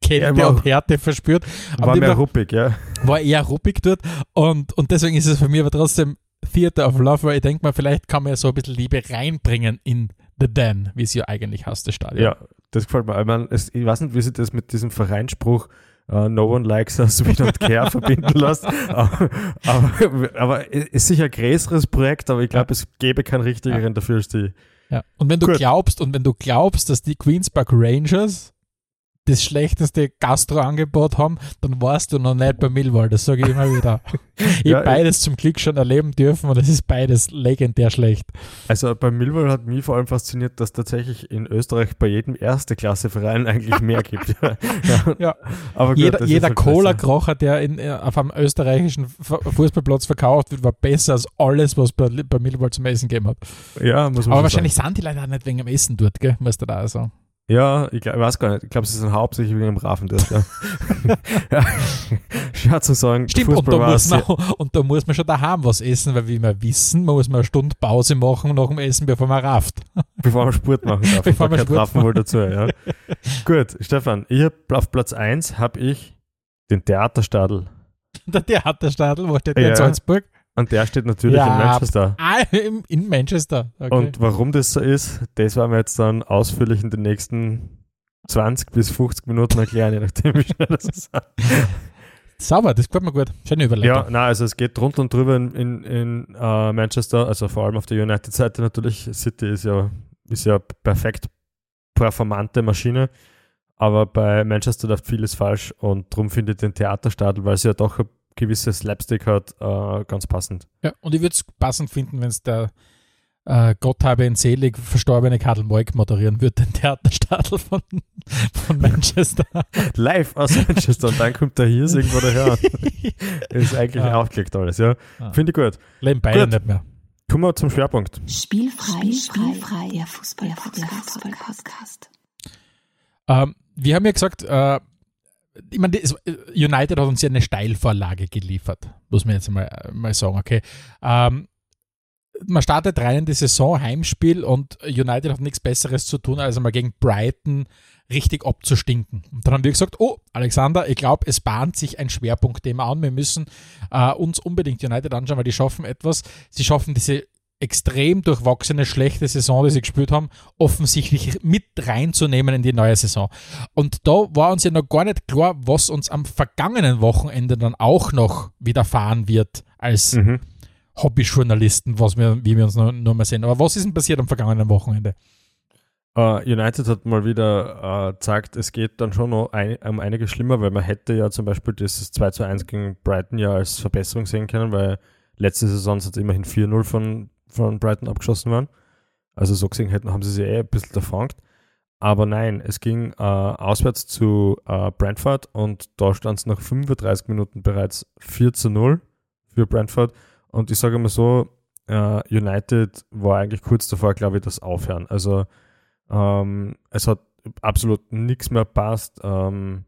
Kälte Ja, war- und Härte verspürt. War Aber mehr dem- ruppig, ja. war eher ruppig dort und, und deswegen ist es für mich aber trotzdem Theater of Love, weil ich denke mal, vielleicht kann man ja so ein bisschen Liebe reinbringen in The Den, wie es ja eigentlich heißt, das Stadion. Ja, das gefällt mir. Ich, mein, es, ich weiß nicht, wie sie das mit diesem Vereinsspruch uh, No one likes us, we don't care verbinden lässt. Aber, aber, aber es ist sicher ein größeres Projekt, aber ich glaube, es gäbe keinen richtigeren dafür als die. Ja. Und wenn du Gut. glaubst, und wenn du glaubst, dass die Queens Park Rangers das schlechteste Gastroangebot haben, dann warst du noch nicht bei Millwall, das sage ich immer wieder. Ich Ja, habe beides zum Glück schon erleben dürfen und es ist beides legendär schlecht. Also bei Millwall hat mich vor allem fasziniert, dass tatsächlich in Österreich bei jedem Erste-Klasse-Verein eigentlich mehr gibt. Ja. Ja. Aber gut, jeder jeder halt. Cola-Krocher, der in, äh, auf einem österreichischen Fußballplatz verkauft wird, war besser als alles, was bei, bei Millwall zum Essen gegeben hat. Ja, muss man Aber wahrscheinlich sind die Leute auch nicht wegen dem Essen dort, gell? Muss du da sagen. sagen. Ja, ich, glaub, ich weiß gar nicht. Ich glaube, sie sind hauptsächlich wegen dem Rafen dort. Ja. ja. Schwer zu sagen. Stimmt, und da, muss man, und da muss man schon daheim was essen, weil wie wir wissen, man muss mal eine Stunde Pause machen nach dem Essen, bevor man rafft. Bevor man Sport machen darf. Bevor man Sport Raffen wohl dazu, ja. Gut, Stefan, ich hab, auf Platz 1 habe ich den Theaterstadel. Der Theaterstadel, wo steht der Ja. in Salzburg? Und der steht natürlich Ja, in Manchester. Ah, in, Manchester. Okay. Und warum das so ist, das werden wir jetzt dann ausführlich in den nächsten 20 bis 50 Minuten erklären, je nachdem, wie schnell das ist. Sauber, das gefällt mir gut. Schöne Überleitung. Ja, nein, also es geht drunter und drüber in, in, in äh, Manchester, also vor allem auf der United-Seite natürlich. City ist ja, ist ja perfekt performante Maschine, aber bei Manchester läuft vieles falsch und darum finde ich den Theaterstadel, weil sie ja doch ein gewisses Slapstick hat, äh, ganz passend. Ja, und ich würde es passend finden, wenn es der äh, Gott habe ihn selig verstorbene Karl Moik moderieren würde, den Theaterstadel von, von Manchester. Live aus Manchester und dann kommt der hier irgendwo daher. ist eigentlich Ja. aufgelegt alles, ja. Ah. Finde ich gut. Leben beide Gut. nicht mehr. Kommen wir zum Schwerpunkt. Spielfrei, spielfrei, der Fußball-Podcast. Ähm, wir haben ja gesagt, äh, ich meine, das- United hat uns ja eine Steilvorlage geliefert, muss man jetzt mal, mal sagen, okay. Ähm, man startet rein in die Saison, Heimspiel und United hat nichts Besseres zu tun, als einmal gegen Brighton richtig abzustinken. Und dann haben wir gesagt, oh, Alexander, ich glaube, es bahnt sich ein Schwerpunktthema an. Wir müssen äh, uns unbedingt United anschauen, weil die schaffen etwas. Sie schaffen diese extrem durchwachsene, schlechte Saison, die sie gespielt haben, offensichtlich mit reinzunehmen in die neue Saison. Und da war uns ja noch gar nicht klar, was uns am vergangenen Wochenende dann auch noch widerfahren wird als Mhm. Hobbyjournalisten, was wir, wie wir uns noch, noch mal sehen. Aber was ist denn passiert am vergangenen Wochenende? Uh, United hat mal wieder äh, gesagt, es geht dann schon noch ein, um einiges schlimmer, weil man hätte ja zum Beispiel dieses 2 zu 1 gegen Brighton ja als Verbesserung sehen können, weil letzte Saison sind es immerhin 4-0 von, von Brighton abgeschossen worden. Also so gesehen hätten, haben sie sich eh ein bisschen davongt. Aber nein, es ging äh, auswärts zu äh, Brentford und da stand es nach 35 Minuten bereits 4 zu 0 für Brentford. Und ich sage mal so, äh, United war eigentlich kurz davor, glaube ich, das Aufhören. Also ähm, es hat absolut nichts mehr passt. Ähm,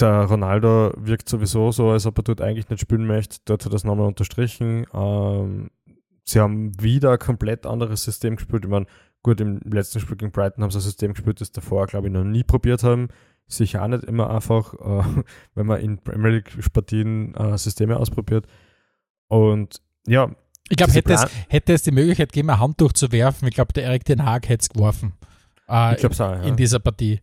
der Ronaldo wirkt sowieso so, als ob er dort eigentlich nicht spielen möchte. Dort hat er es nochmal unterstrichen. Ähm, sie haben wieder ein komplett anderes System gespielt. Ich meine, Gut, im letzten Spiel gegen Brighton haben sie ein System gespielt, das davor, glaube ich, noch nie probiert haben. Sicher auch nicht immer einfach, äh, wenn man in Premier League-Partien äh, Systeme ausprobiert. Und ja. Ich glaube, hätte es, Plan- hätte es die Möglichkeit gegeben, ein Handtuch zu werfen, ich glaube, der Erik Den Haag hätte es geworfen. Äh, Ich glaube es auch, ja. in dieser Partie.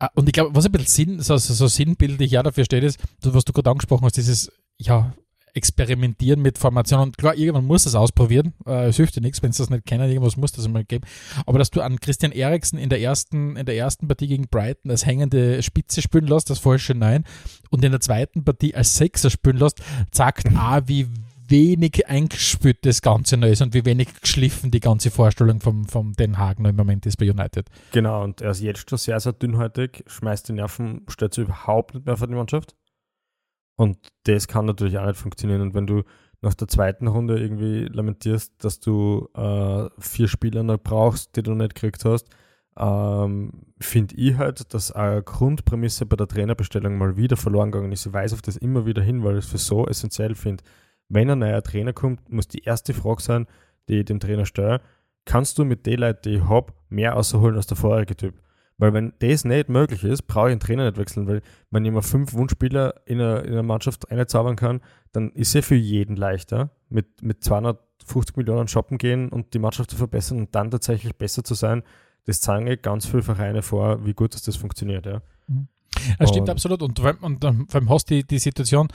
Äh, Und ich glaube, was ein bisschen Sinn, so, so, so sinnbildlich ja dafür steht, ist, was du gerade angesprochen hast, dieses ja, Experimentieren mit Formationen. Und klar, irgendwann muss das ausprobieren. Äh, Es hilft dir nichts, wenn du das nicht kennen, irgendwas muss das mal geben. Aber dass du an Christian Eriksen in der ersten, in der ersten Partie gegen Brighton als hängende Spitze spielen lässt, das falsche Nein, und in der zweiten Partie als Sechser spielen lässt, zeigt auch, wie wenig eingespült das Ganze noch ist und wie wenig geschliffen die ganze Vorstellung vom, vom Den Haag noch im Moment ist bei United. Genau, und er ist jetzt schon sehr, sehr dünnhäutig, schmeißt die Nerven, stellt sich überhaupt nicht mehr vor die Mannschaft. Und das kann natürlich auch nicht funktionieren. Und wenn du nach der zweiten Runde irgendwie lamentierst, dass du äh, vier Spieler noch brauchst, die du nicht gekriegt hast, ähm, finde ich halt, dass eine Grundprämisse bei der Trainerbestellung mal wieder verloren gegangen ist. Ich weise auf das immer wieder hin, weil ich es für so essentiell finde. Wenn ein neuer Trainer kommt, muss die erste Frage sein, die ich dem Trainer stelle, kannst du mit den Leuten, die ich habe, mehr rausholen als der vorherige Typ? Weil wenn das nicht möglich ist, brauche ich einen Trainer nicht wechseln, weil wenn ich mal fünf Wunschspieler in einer, in einer Mannschaft einzaubern kann, dann ist es für jeden leichter, mit, mit 250 Millionen shoppen gehen und die Mannschaft zu verbessern und dann tatsächlich besser zu sein. Das zeigen eh ganz viele Vereine vor, wie gut dass das funktioniert. Ja. Das stimmt absolut. Und, vor allem- und dann vor allem hast du die, die Situation,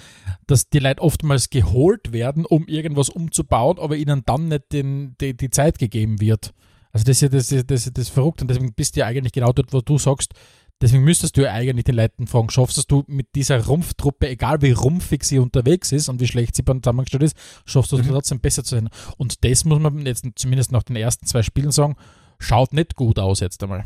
dass die Leute oftmals geholt werden, um irgendwas umzubauen, aber ihnen dann nicht den, die, die Zeit gegeben wird. Also das ist ja das, ist- das, ist- das ist verrückt und deswegen bist du ja eigentlich genau dort, wo du sagst, deswegen müsstest du ja eigentlich den Leuten fragen, schaffst du es du mit dieser Rumpftruppe, egal wie rumpfig sie unterwegs ist und wie schlecht sie zusammengestellt ist, schaffst du es Mhm. trotzdem besser zu sein. Und das muss man jetzt zumindest nach den ersten zwei Spielen sagen, schaut nicht gut aus jetzt einmal.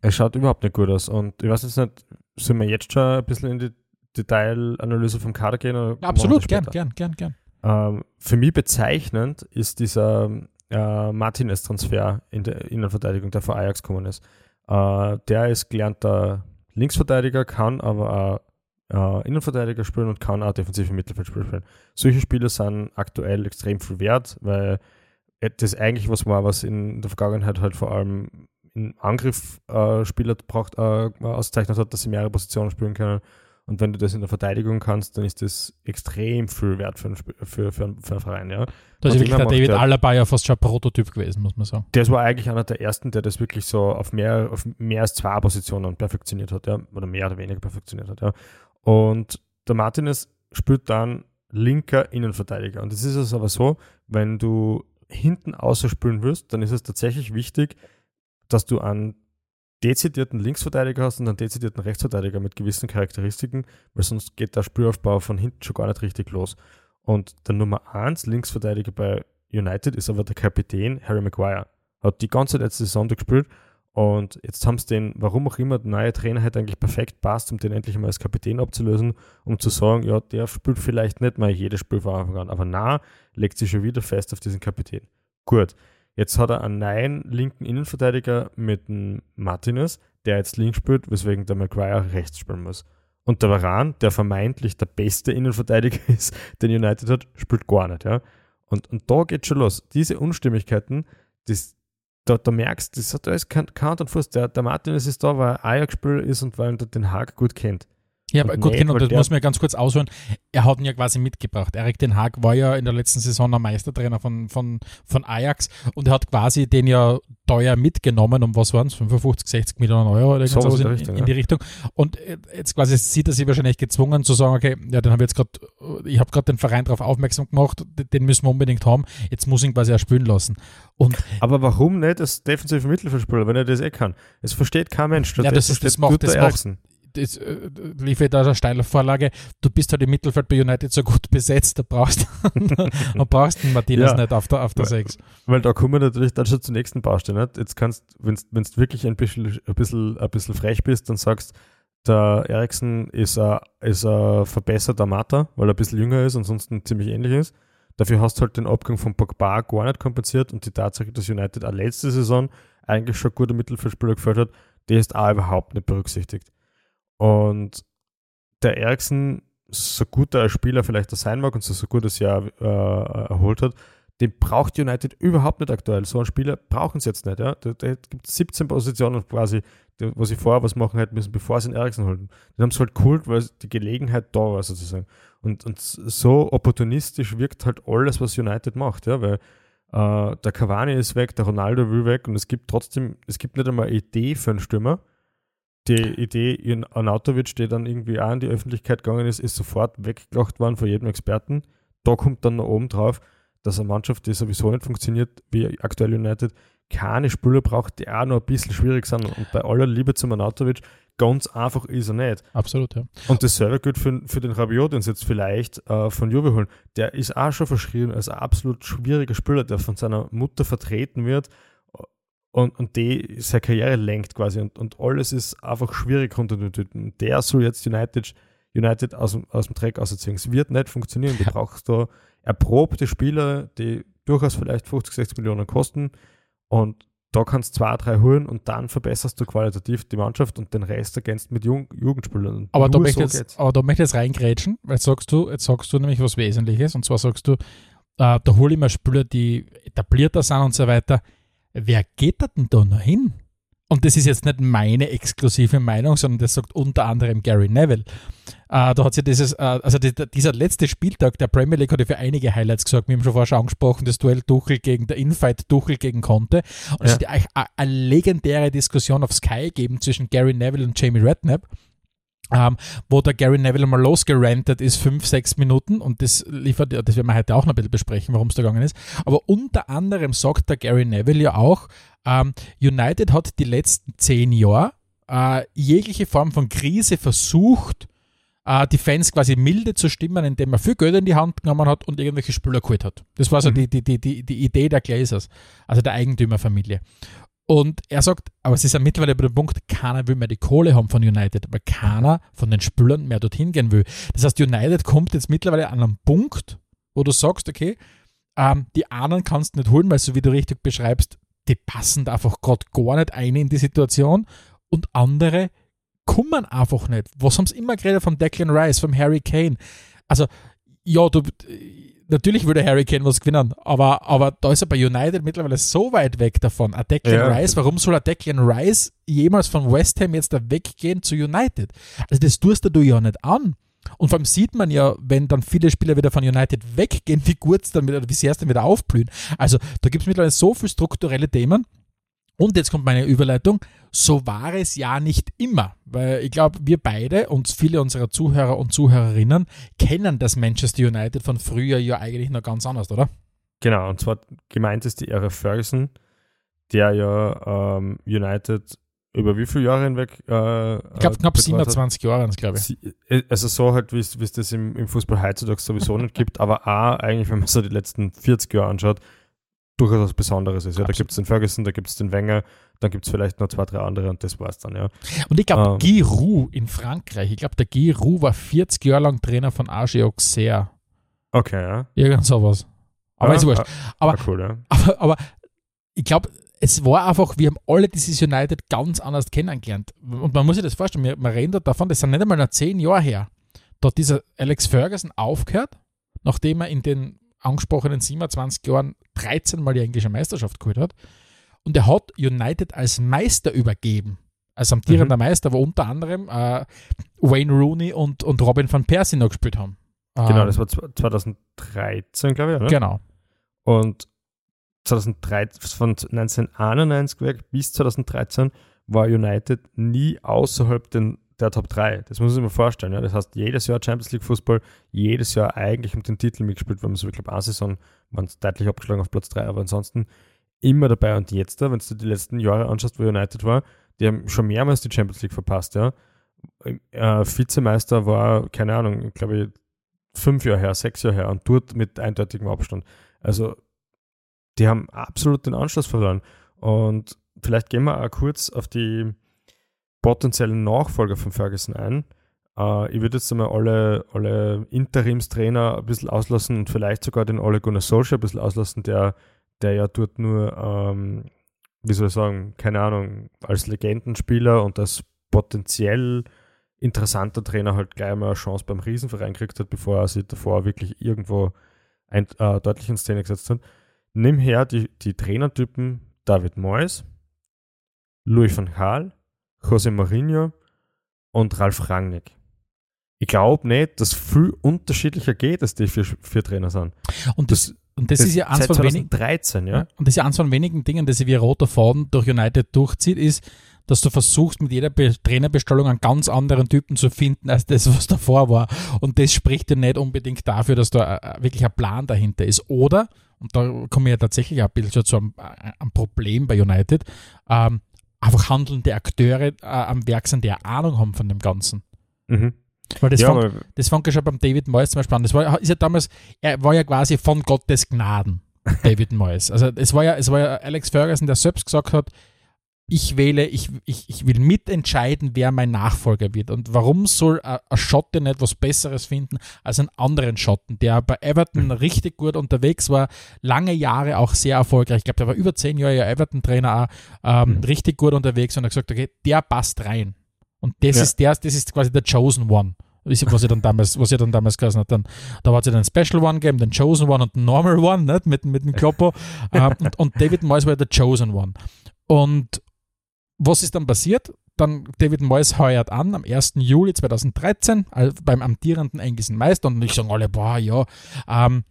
Es schaut überhaupt nicht gut aus. Und ich weiß jetzt nicht, sollen wir jetzt schon ein bisschen in die Detailanalyse vom Kader gehen? Oder Absolut, gern, gern, gern, gern. Ähm, für mich bezeichnend ist dieser äh, Martinez-Transfer in der Innenverteidigung, der von Ajax gekommen ist. Äh, der ist gelernter Linksverteidiger, kann aber auch äh, Innenverteidiger spielen und kann auch defensive Mittelfeldspieler spielen. Solche Spieler sind aktuell extrem viel wert, weil das eigentlich was war, was in der Vergangenheit halt vor allem im Angriff äh, Spieler braucht, äh, auszeichnet hat, dass sie mehrere Positionen spielen können. Und wenn du das in der Verteidigung kannst, dann ist das extrem viel wert für einen, für, für, einen, für einen Verein. Ja. Da ist wirklich der David der- Alaba ja fast schon ein Prototyp gewesen, muss man sagen. Das war eigentlich einer der ersten, der das wirklich so auf mehr, auf mehr als zwei Positionen perfektioniert hat, ja, oder mehr oder weniger perfektioniert hat. Ja. Und der Martinez spielt dann linker Innenverteidiger. Und das ist es aber so, wenn du hinten außer spielen willst, dann ist es tatsächlich wichtig, dass du einen dezidierten Linksverteidiger hast und einen dezidierten Rechtsverteidiger mit gewissen Charakteristiken, weil sonst geht der Spielaufbau von hinten schon gar nicht richtig los. Und der Nummer 1 Linksverteidiger bei United ist aber der Kapitän Harry Maguire. Hat die ganze letzte Saison gespielt und jetzt haben sie den, warum auch immer, der neue Trainer hat eigentlich perfekt passt, um den endlich mal als Kapitän abzulösen, um zu sagen, ja, der spielt vielleicht nicht mal jedes Spiel von Anfang an, aber na, legt sich schon wieder fest auf diesen Kapitän. Gut, jetzt hat er einen neuen linken Innenverteidiger mit dem Martinez, der jetzt links spielt, weswegen der Maguire rechts spielen muss. Und der Varan, der vermeintlich der beste Innenverteidiger ist, den United hat, spielt gar nicht. Ja? Und, und da geht schon los. Diese Unstimmigkeiten, das, da, da merkst du, das hat alles kein Hand und Fuß. Der, der Martinez ist da, weil er Ajax-Spieler ist und weil er den Haag gut kennt. Ja, aber gut, genau, das muss man ja ganz kurz ausholen. Er hat ihn ja quasi mitgebracht. Erik Den Haag war ja in der letzten Saison der Meistertrainer von, von, von Ajax und er hat quasi den ja teuer mitgenommen, um was waren es, 55, 60 Millionen Euro oder So in Richtung, in die Richtung. Und äh, jetzt quasi sieht er sich wahrscheinlich gezwungen zu sagen, okay, ja, den habe ich jetzt gerade, ich habe gerade den Verein darauf aufmerksam gemacht, den müssen wir unbedingt haben, jetzt muss ich ihn quasi auch spielen lassen. Und Aber warum nicht als defensive Mittelfeldspieler, wenn er das eh kann? Es versteht kein Mensch. Ja, das- versteht das macht- das macht- Eriksen. Das äh, lief ja da eine steile Vorlage. Du bist halt im Mittelfeld bei United so gut besetzt, da brauchst du brauchst den Martinez Ja. nicht auf der, auf der Weil- 6. Weil da kommen wir natürlich dann schon zur nächsten Baustelle. Nicht? Jetzt kannst, wenn du wirklich ein bisschen, ein, bisschen, ein bisschen frech bist, dann sagst, der Eriksen ist ein, ist ein verbesserter Mata, weil er ein bisschen jünger ist, ansonsten ziemlich ähnlich ist. Dafür hast du halt den Abgang von Pogba gar nicht kompensiert und die Tatsache, dass United auch letzte Saison eigentlich schon gute Mittelfeldspieler gefällt hat, die ist auch überhaupt nicht berücksichtigt. Und der Eriksen, so gut er als Spieler vielleicht auch sein mag und so, so gut er sich ja äh, erholt hat, Den braucht United überhaupt nicht aktuell. So einen Spieler brauchen sie jetzt nicht. Ja? Da, da gibt es 17 Positionen quasi, wo sie vorher was machen hätten müssen, bevor sie einen Eriksen holen. Den haben sie halt geholt, weil die Gelegenheit da war sozusagen. Und, und so opportunistisch wirkt halt alles, was United macht, ja, weil äh, der Cavani ist weg, der Ronaldo will weg und es gibt trotzdem, es gibt nicht einmal eine Idee für einen Stürmer. Die Idee in Anatovic, die dann irgendwie auch in die Öffentlichkeit gegangen ist, ist sofort weggelacht worden von jedem Experten. Da kommt dann noch oben drauf, dass eine Mannschaft, die sowieso nicht funktioniert, wie aktuell United, keine Spieler braucht, die auch noch ein bisschen schwierig sind. Und bei aller Liebe zum Anatovic, ganz einfach ist er nicht. Absolut, ja. Und dasselbe gilt für, für den Rabiot, den sie jetzt vielleicht äh, von Juve holen. Der ist auch schon verschrien als ein absolut schwieriger Spieler, der von seiner Mutter vertreten wird und, und die seine Karriere lenkt quasi. Und, und alles ist einfach schwierig unter den Tüten. Der soll jetzt United, United aus, dem, aus dem Dreck ausziehen. Es wird nicht funktionieren. Du brauchst da erprobte Spieler, die durchaus vielleicht 50, 60 Millionen kosten und da kannst du zwei, drei holen und dann verbesserst du qualitativ die Mannschaft und den Rest ergänzt mit Jung Jugendspielern. Aber da, möchte so jetzt, aber da möchte ich jetzt reingrätschen, weil jetzt sagst du, jetzt sagst du nämlich was Wesentliches und zwar sagst du, äh, da hole ich mir Spieler, die etablierter sind und so weiter. Wer geht da denn da noch hin? und das ist jetzt nicht meine exklusive Meinung, sondern das sagt unter anderem Gary Neville. Äh, da hat sich dieses, äh, also die, dieser letzte Spieltag der Premier League hat ja für einige Highlights gesagt. Wir haben schon vorher schon angesprochen, das Duell Tuchel gegen der Infight Tuchel gegen Conte. Und es ja. hat eine, eine legendäre Diskussion auf Sky gegeben zwischen Gary Neville und Jamie Redknapp. Ähm, wo der Gary Neville mal losgerantet ist, fünf, sechs Minuten und das liefert, das werden wir heute auch noch ein bisschen besprechen, warum es da gegangen ist. Aber unter anderem sagt der Gary Neville ja auch, ähm, United hat die letzten zehn Jahre äh, jegliche Form von Krise versucht, äh, die Fans quasi milde zu stimmen, indem er viel Geld in die Hand genommen hat und irgendwelche Spieler geholt hat. Das war so mhm. die, die, die, die, die Idee der Glazers, also der Eigentümerfamilie. Und er sagt, aber es ist ja mittlerweile bei dem Punkt, keiner will mehr die Kohle haben von United, aber keiner von den Spielern mehr dorthin gehen will. Das heißt, United kommt jetzt mittlerweile an einen Punkt, wo du sagst, okay, ähm, die anderen kannst du nicht holen, weil so wie du richtig beschreibst, die passen da einfach gerade gar nicht ein in die Situation und andere kommen einfach nicht. Was haben sie immer geredet vom Declan Rice, vom Harry Kane? Also, ja, du, natürlich würde Harry Kane was gewinnen, aber, aber da ist er bei United mittlerweile so weit weg davon. A Declan ja. Rice, warum soll a Declan Rice jemals von West Ham jetzt da weggehen zu United? Also, das tust du ja nicht an. Und vor allem sieht man ja, wenn dann viele Spieler wieder von United weggehen, wie kurz dann wieder, wie sehr es dann wieder aufblühen. Also da gibt es mittlerweile so viele strukturelle Themen. Und jetzt kommt meine Überleitung. So war es ja nicht immer, weil ich glaube, wir beide und viele unserer Zuhörer und Zuhörerinnen kennen das Manchester United von früher ja eigentlich noch ganz anders, oder? Genau, und zwar gemeint ist die Ära Ferguson, der ja ähm, United über wie viele Jahre hinweg? Äh, ich glaube, knapp 27 Jahre, glaube ich. Äh, also so halt, wie es das im, im Fußball heutzutage sowieso nicht gibt, aber auch eigentlich, wenn man so die letzten 40 Jahre anschaut, durchaus was Besonderes ist. Ja, da gibt es den Ferguson, da gibt es den Wenger, dann gibt es vielleicht noch zwei, drei andere und das war es dann, ja. Und ich glaube, ähm, Guy Roux in Frankreich, ich glaube, der Guy Roux war 40 Jahre lang Trainer von AG Auxerre. Okay, ja. Irgend sowas. Aber ja, ist wurscht. Aber, cool, ja. aber, aber ich glaube, es war einfach, wir haben alle dieses United ganz anders kennengelernt. Und man muss sich das vorstellen, wir, man reden davon, das sind nicht einmal noch zehn Jahre her. Da hat dieser Alex Ferguson aufgehört, nachdem er in den angesprochenen 27 Jahren 13 Mal die englische Meisterschaft geholt hat. Und er hat United als Meister übergeben. Als amtierender mhm. Meister, wo unter anderem äh, Wayne Rooney und, und Robin van Persie noch gespielt haben. Genau, ähm, das war 2013, glaube ich, oder? Genau. Und 2013, von 1991 weg bis 2013 war United nie außerhalb den, der Top 3. Das muss man sich mal vorstellen. Ja. Das heißt, jedes Jahr Champions League Fußball, jedes Jahr eigentlich um den Titel mitgespielt, weil man so, ich glaube, eine Saison waren es deutlich abgeschlagen auf Platz 3, aber ansonsten immer dabei. Und jetzt, wenn du die letzten Jahre anschaust, wo United war, die haben schon mehrmals die Champions League verpasst. Ja. Äh, Vizemeister war, keine Ahnung, glaube ich, fünf Jahre her, sechs Jahre her und dort mit eindeutigem Abstand. Also die haben absolut den Anschluss verloren. Und vielleicht gehen wir auch kurz auf die potenziellen Nachfolger von Ferguson ein. Uh, ich würde jetzt einmal alle, alle Interimstrainer ein bisschen auslassen und vielleicht sogar den Ole Gunnar Solskjaer ein bisschen auslassen, der, der ja dort nur, ähm, wie soll ich sagen, keine Ahnung, als Legendenspieler und als potenziell interessanter Trainer halt gleich mal eine Chance beim Riesenverein gekriegt hat, bevor er sich davor wirklich irgendwo ein, äh, deutlich in Szene gesetzt hat. nimm her die, die Trainertypen David Moyes, Louis van Gaal, José Mourinho und Ralf Rangnick. Ich glaube nicht, dass viel unterschiedlicher geht, als die vier, vier Trainer sind. Und das, und das, ist ja eins von wenigen. 2013, ja. Und das ist ja eins von wenigen Dingen, das sich wie ein roter Faden durch United durchzieht, ist, dass du versuchst, mit jeder Be Trainerbestellung einen ganz anderen Typen zu finden, als das, was davor war. Und das spricht ja nicht unbedingt dafür, dass da äh, wirklich ein Plan dahinter ist. Oder, und da komme ich ja tatsächlich ein bisschen zu einem, äh, einem Problem bei United, ähm, einfach handelnde Akteure äh, am Werk sind, die eine Ahnung haben von dem Ganzen. Mhm. Weil das, Ja, aber- das fängt ja schon beim David Moyes zum Beispiel an. Das war, ist ja damals, er war ja quasi von Gottes Gnaden, David Moyes. Also es war ja, es war ja Alex Ferguson, der selbst gesagt hat, ich wähle, ich, ich, ich will mitentscheiden, wer mein Nachfolger wird. Und warum soll ein Schotte nicht was Besseres finden als einen anderen Schotten, der bei Everton richtig gut unterwegs war, lange Jahre auch sehr erfolgreich. Ich glaube, der war über zehn Jahre ja Everton-Trainer auch, ähm, richtig gut unterwegs und hat gesagt, okay, der passt rein. Und das Ja. ist der, das ist quasi der Chosen One. Ist- Was er dann damals, was er dann damals geheißen hat. Dann, da hat es ja den Special One gegeben, den Chosen One und den Normal One, nicht? Mit, mit dem Kloppo. ähm, und, und David Moyes war der Chosen One. Und was ist dann passiert? Dann David Moyes heuert an am 1. Juli 2013 also beim amtierenden englischen Meister und ich sagen alle, boah, ja, ähm,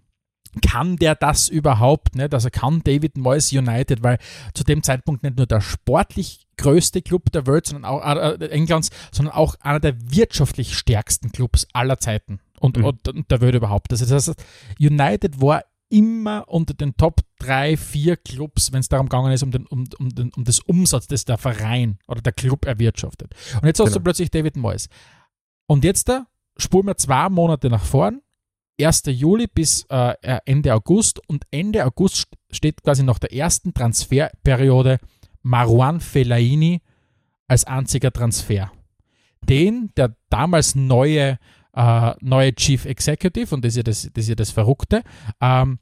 kann der das überhaupt nicht? Also kann David Moyes United, weil zu dem Zeitpunkt nicht nur der sportlich größte Club der Welt, sondern auch äh, Englands, sondern auch einer der wirtschaftlich stärksten Clubs aller Zeiten und, Mhm. und, und der Welt überhaupt. Das heißt, United war immer unter den Top drei, vier Clubs, wenn es darum gegangen ist, um, den, um, um, den, um das Umsatz, das der Verein oder der Club erwirtschaftet. Und jetzt hast du Genau. plötzlich David Moyes. Und jetzt da spulen wir zwei Monate nach vorn, 1. Juli bis äh, Ende August und Ende August st- steht quasi nach der ersten Transferperiode Marwan Fellaini als einziger Transfer. Den, der damals neue, äh, neue Chief Executive, und das ist ja das, das, ist ja das Verrückte, ähm,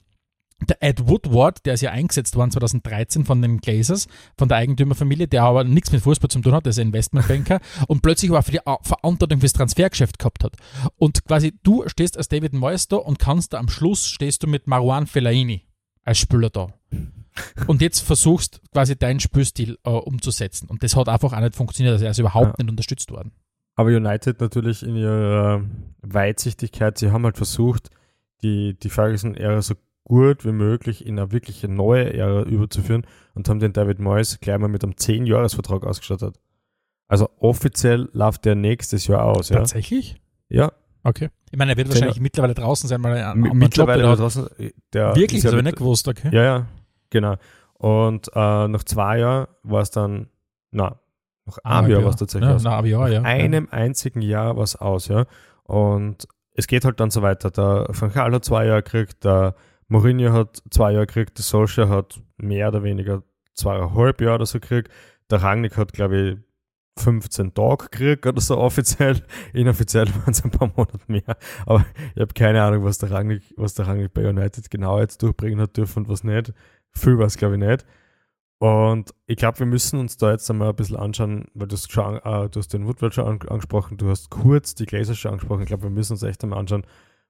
der Ed Woodward, der ist ja eingesetzt worden 2013 von den Glazers, von der Eigentümerfamilie, der aber nichts mit Fußball zu tun hat, der ist ein Investmentbanker und plötzlich war für die Verantwortung fürs Transfergeschäft gehabt hat. Und quasi du stehst als David Moyes da und kannst da am Schluss stehst du mit Marwan Fellaini als Spieler da. Und jetzt versuchst quasi deinen Spielstil äh, umzusetzen. Und das hat einfach auch nicht funktioniert. Also er ist überhaupt Ja. nicht unterstützt worden. Aber United natürlich in ihrer Weitsichtigkeit, sie haben halt versucht, die, die Ferguson-Ära so gut wie möglich in eine wirkliche neue Ära überzuführen und haben den David Moyes gleich mal mit einem 10-Jahres-Vertrag ausgestattet. Also offiziell läuft der nächstes Jahr aus, ja. Tatsächlich? Ja, Okay. Ich meine, er wird wahrscheinlich mittlerweile draußen sein, weil er Job mittlerweile hat. draußen. Der Wirklich, das habe ich nicht gewusst, okay. Ja, ja, genau. Und äh, nach zwei Jahren war es dann, na, nach einem Jahr war es tatsächlich ja, aus. Na, aber ja, ja. einem einzigen Jahr was aus, ja. Und es geht halt dann so weiter. Der Van Gaal hat zwei Jahre gekriegt, der Mourinho hat zwei Jahre gekriegt, der Solskjaer hat mehr oder weniger zweieinhalb Jahre oder so gekriegt, der Rangnick hat, glaube ich, 15 Tage gekriegt oder so offiziell. Inoffiziell waren es ein paar Monate mehr. Aber ich habe keine Ahnung, was der Rangnick, was der Rangnick bei United genau jetzt durchbringen hat dürfen und was nicht. Viel war es, glaube ich, nicht. Und ich glaube, wir müssen uns da jetzt einmal ein bisschen anschauen, weil du schon, äh, du hast den Woodward schon an, angesprochen, du hast kurz die Gläser schon angesprochen. Ich glaube, wir müssen uns echt einmal anschauen,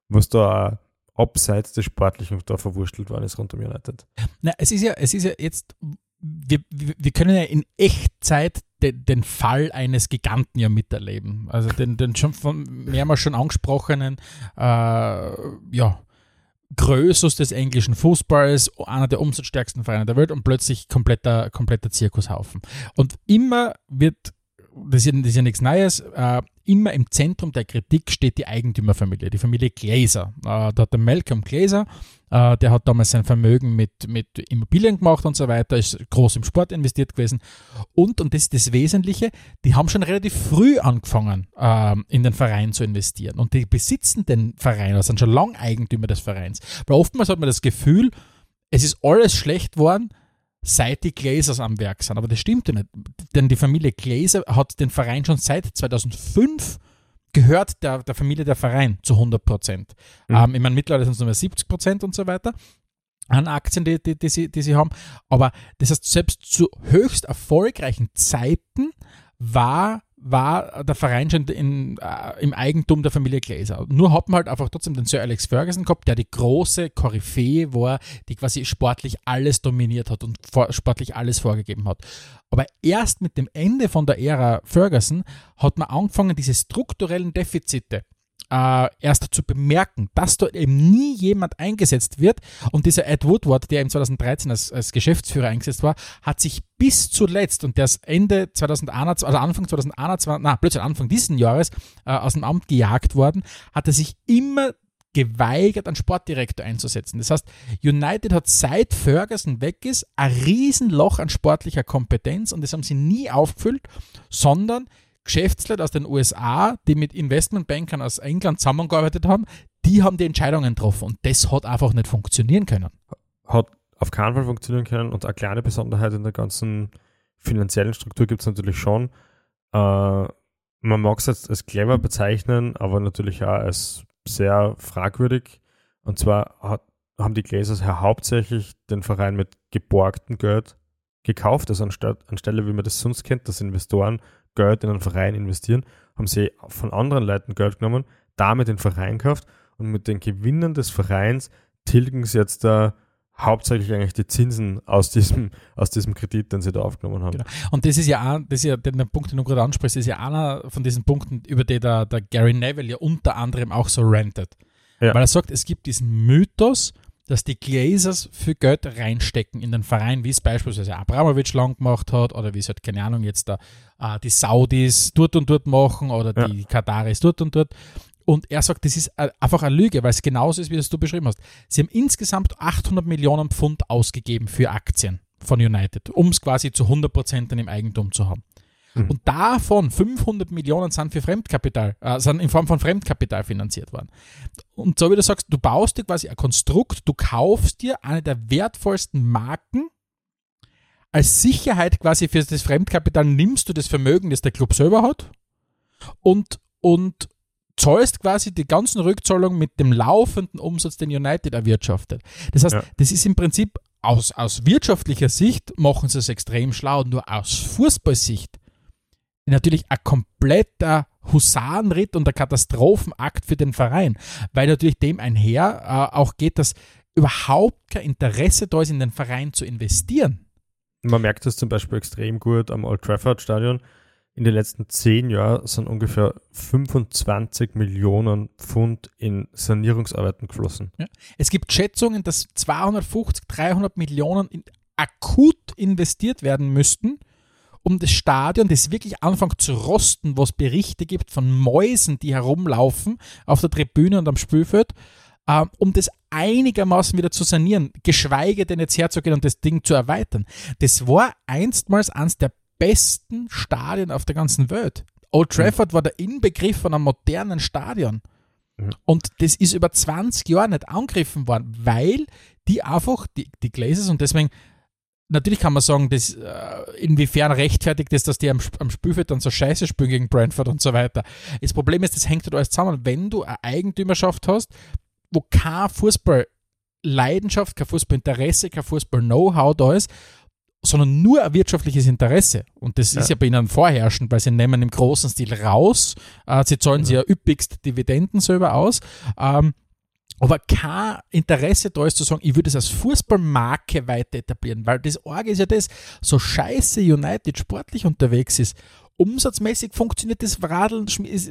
was da äh, abseits des Sportlichen da verwurstelt worden ist rund um United. Na, es ist ja, es ist ja jetzt, wir, wir, wir können ja in Echtzeit den, den Fall eines Giganten ja miterleben. Also den, den schon von mehrmals schon angesprochenen, äh, ja, Größus des englischen Fußballs, einer der umsatzstärksten Vereine der Welt und plötzlich kompletter, kompletter Zirkushaufen. Und immer wird, das ist, ja- das ist ja nichts Neues, äh, immer im Zentrum der Kritik steht die Eigentümerfamilie, die Familie Glaser. Äh, da hat der Malcolm Glaser, äh, der hat damals sein Vermögen mit, mit Immobilien gemacht und so weiter, ist groß im Sport investiert gewesen. Und, und das ist das Wesentliche, die haben schon relativ früh angefangen, ähm, in den Verein zu investieren. Und die besitzen den Verein, also sind schon lang Eigentümer des Vereins. Weil oftmals hat man das Gefühl, es ist alles schlecht worden, seit die Glazers am Werk sind. Aber das stimmt ja nicht. Denn die Familie Glazer hat den Verein schon seit 2005 gehört der, der Familie der Verein zu 100 Prozent. Mhm. Ähm, ich meine, mittlerweile sind es nur mehr 70 Prozent und so weiter an Aktien, die, die, die, sie, die sie haben. Aber das heißt, selbst zu höchst erfolgreichen Zeiten war war der Verein schon in, äh, im Eigentum der Familie Glazer. Nur hat man halt einfach trotzdem den Sir Alex Ferguson gehabt, der die große Koryphäe war, die quasi sportlich alles dominiert hat und vor, sportlich alles vorgegeben hat. Aber erst mit dem Ende von der Ära Ferguson hat man angefangen, diese strukturellen Defizite äh, erst zu bemerken, dass dort eben nie jemand eingesetzt wird. Und dieser Ed Woodward, der im 2013 als, als Geschäftsführer eingesetzt war, hat sich bis zuletzt, und der ist Ende 2021, also Anfang 2021, na, plötzlich Anfang dieses Jahres äh, aus dem Amt gejagt worden, hat er sich immer geweigert, einen Sportdirektor einzusetzen. Das heißt, United hat seit Ferguson weg ist ein Riesenloch an sportlicher Kompetenz und das haben sie nie aufgefüllt, sondern Geschäftsleute aus den USA, die mit Investmentbankern aus England zusammengearbeitet haben, die haben die Entscheidungen getroffen und das hat einfach nicht funktionieren können. Hat auf keinen Fall funktionieren können und eine kleine Besonderheit in der ganzen finanziellen Struktur gibt es natürlich schon. Äh, man mag es jetzt als clever bezeichnen, aber natürlich auch als sehr fragwürdig. Und zwar hat, haben die Glazers ja hauptsächlich den Verein mit geborgtem Geld gekauft, also anstatt, anstelle, wie man das sonst kennt, dass Investoren Geld in einen Verein investieren, haben sie von anderen Leuten Geld genommen, damit den Verein gekauft und mit den Gewinnen des Vereins tilgen sie jetzt da hauptsächlich eigentlich die Zinsen aus diesem, aus diesem Kredit, den sie da aufgenommen haben. Genau. Und das ist ja, das ist ja der, der Punkt, den du gerade ansprichst, ist ja einer von diesen Punkten, über die der, der Gary Neville ja unter anderem auch so rantet. Ja. Weil er sagt, es gibt diesen Mythos, dass die Glazers viel Geld reinstecken in den Verein, wie es beispielsweise Abramovic lang gemacht hat oder wie es halt, keine Ahnung, jetzt da, äh, die Saudis dort und dort machen oder ja. die Kataris dort und dort. Und er sagt, das ist einfach eine Lüge, weil es genauso ist, wie das du beschrieben hast. Sie haben insgesamt 800 Millionen Pfund ausgegeben für Aktien von United, um es quasi zu 100 Prozent im Eigentum zu haben. Mhm. Und davon 500 Millionen sind für Fremdkapital, äh, sind in Form von Fremdkapital finanziert worden. Und so wie du sagst, du baust dir quasi ein Konstrukt, du kaufst dir eine der wertvollsten Marken als Sicherheit quasi für das Fremdkapital nimmst du das Vermögen, das der Club selber hat und, und zahlst quasi die ganzen Rückzahlungen mit dem laufenden Umsatz, den United erwirtschaftet. Das heißt, ja. das ist im Prinzip aus, aus wirtschaftlicher Sicht machen sie es extrem schlau, nur aus Fußballsicht natürlich ein kompletter Husarenritt und ein Katastrophenakt für den Verein, weil natürlich dem einher äh, auch geht, dass überhaupt kein Interesse da ist, in den Verein zu investieren. Man merkt das zum Beispiel extrem gut am Old Trafford Stadion. In den letzten zehn Jahren sind ungefähr 25 Millionen Pfund in Sanierungsarbeiten geflossen. Ja. Es gibt Schätzungen, dass 250, 300 Millionen in akut investiert werden müssten, um das Stadion, das wirklich anfängt zu rosten, wo es Berichte gibt von Mäusen, die herumlaufen auf der Tribüne und am Spielfeld, äh, um das einigermaßen wieder zu sanieren, geschweige denn jetzt herzugehen und das Ding zu erweitern. Das war einstmals eines der besten Stadien auf der ganzen Welt. Old mhm. Trafford war der Inbegriff von einem modernen Stadion. Mhm. Und das ist über 20 Jahre nicht angegriffen worden, weil die einfach, die, die Glazers, und deswegen natürlich kann man sagen, dass, äh, inwiefern rechtfertigt es, dass die am, am Spielfeld dann so scheiße spielen gegen Brentford und so weiter. Das Problem ist, das hängt halt alles zusammen. Wenn du eine Eigentümerschaft hast, wo kein Fußball-Leidenschaft, kein Fußballinteresse, kein Fußball-Know-how da ist, sondern nur ein wirtschaftliches Interesse. Und das ja. ist ja bei ihnen vorherrschend, weil sie nehmen im großen Stil raus, äh, sie zahlen ja. sie ja üppigst Dividenden selber aus. Ähm, aber kein Interesse da ist zu sagen, ich würde es als Fußballmarke weiter etablieren, weil das Orge ist ja das, so scheiße United sportlich unterwegs ist, umsatzmäßig funktioniert das Radeln,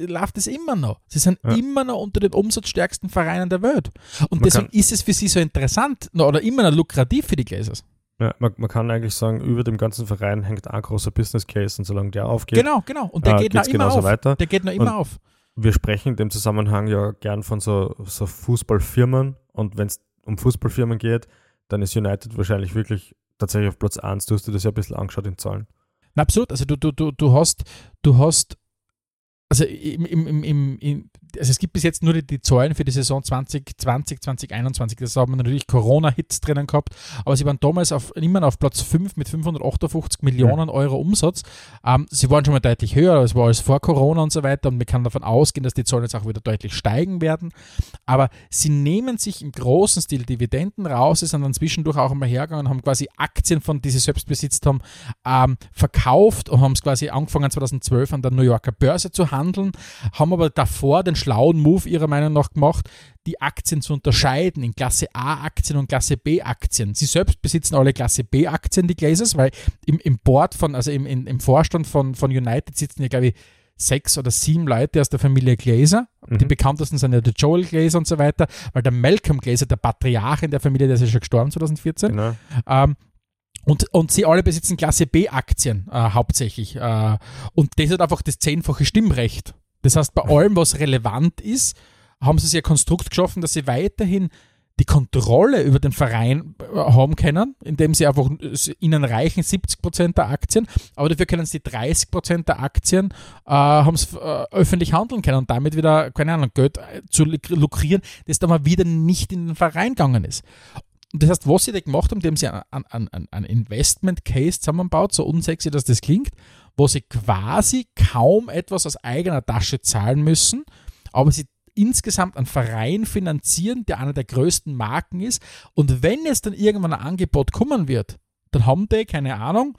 läuft es immer noch. Sie sind ja. immer noch unter den umsatzstärksten Vereinen der Welt. Und man deswegen ist es für sie so interessant oder immer noch lukrativ für die Glazers. Ja, man, man, kann eigentlich sagen, über dem ganzen Verein hängt ein großer Business Case und solange der aufgeht, genau, genau. Und der äh, geht noch immer auf. Weiter. Der geht noch immer und auf wir sprechen in dem Zusammenhang ja gern von so, so Fußballfirmen und wenn es um Fußballfirmen geht, dann ist United wahrscheinlich wirklich tatsächlich auf Platz 1. Du hast dir das ja ein bisschen angeschaut in Zahlen. Na, absolut. Also du, du, du, du hast, du hast, also im, im, im, im, also es gibt bis jetzt nur die, die Zahlen für die Saison 2020, 2021. Das haben wir natürlich Corona-Hits drinnen gehabt, aber sie waren damals auf, immer auf Platz 5 mit 558 Millionen Euro Umsatz. Ähm, sie waren schon mal deutlich höher, es war alles vor Corona und so weiter und man kann davon ausgehen, dass die Zahlen jetzt auch wieder deutlich steigen werden. Aber sie nehmen sich im großen Stil Dividenden raus, sie sind dann zwischendurch auch einmal hergegangen und haben quasi Aktien, von die sie selbst besitzt haben, ähm, verkauft und haben es quasi angefangen 2012 an der New Yorker Börse zu handeln, haben aber davor den schlauen Move ihrer Meinung nach gemacht, die Aktien zu unterscheiden in Klasse A-Aktien und Klasse B-Aktien. Sie selbst besitzen alle Klasse B-Aktien, die Glazers, weil im, im Board von, also im, im Vorstand von, von United sitzen ja, glaube ich, sechs oder sieben Leute aus der Familie Glazer. Mhm. Die bekanntesten sind ja der Joel Glazer und so weiter, weil der Malcolm Glazer, der Patriarch in der Familie, der ist ja schon gestorben 2014. Genau. Ähm, und, und sie alle besitzen Klasse B-Aktien äh, hauptsächlich. Äh, und das hat einfach das zehnfache Stimmrecht. Das heißt, bei allem, was relevant ist, haben sie sich ein Konstrukt geschaffen, dass sie weiterhin die Kontrolle über den Verein äh, haben können, indem sie einfach ihnen reichen 70 Prozent der Aktien, aber dafür können sie 30 Prozent der Aktien äh, haben sie, äh, öffentlich handeln können und damit wieder, keine Ahnung, Geld äh, zu lukrieren, das dann mal wieder nicht in den Verein gegangen ist. Und das heißt, was sie da gemacht haben, indem sie einen ein, Investment Case zusammenbaut, so unsexy, dass das klingt, wo sie quasi kaum etwas aus eigener Tasche zahlen müssen, aber sie insgesamt einen Verein finanzieren, der einer der größten Marken ist. Und wenn es dann irgendwann ein Angebot kommen wird, dann haben die, keine Ahnung,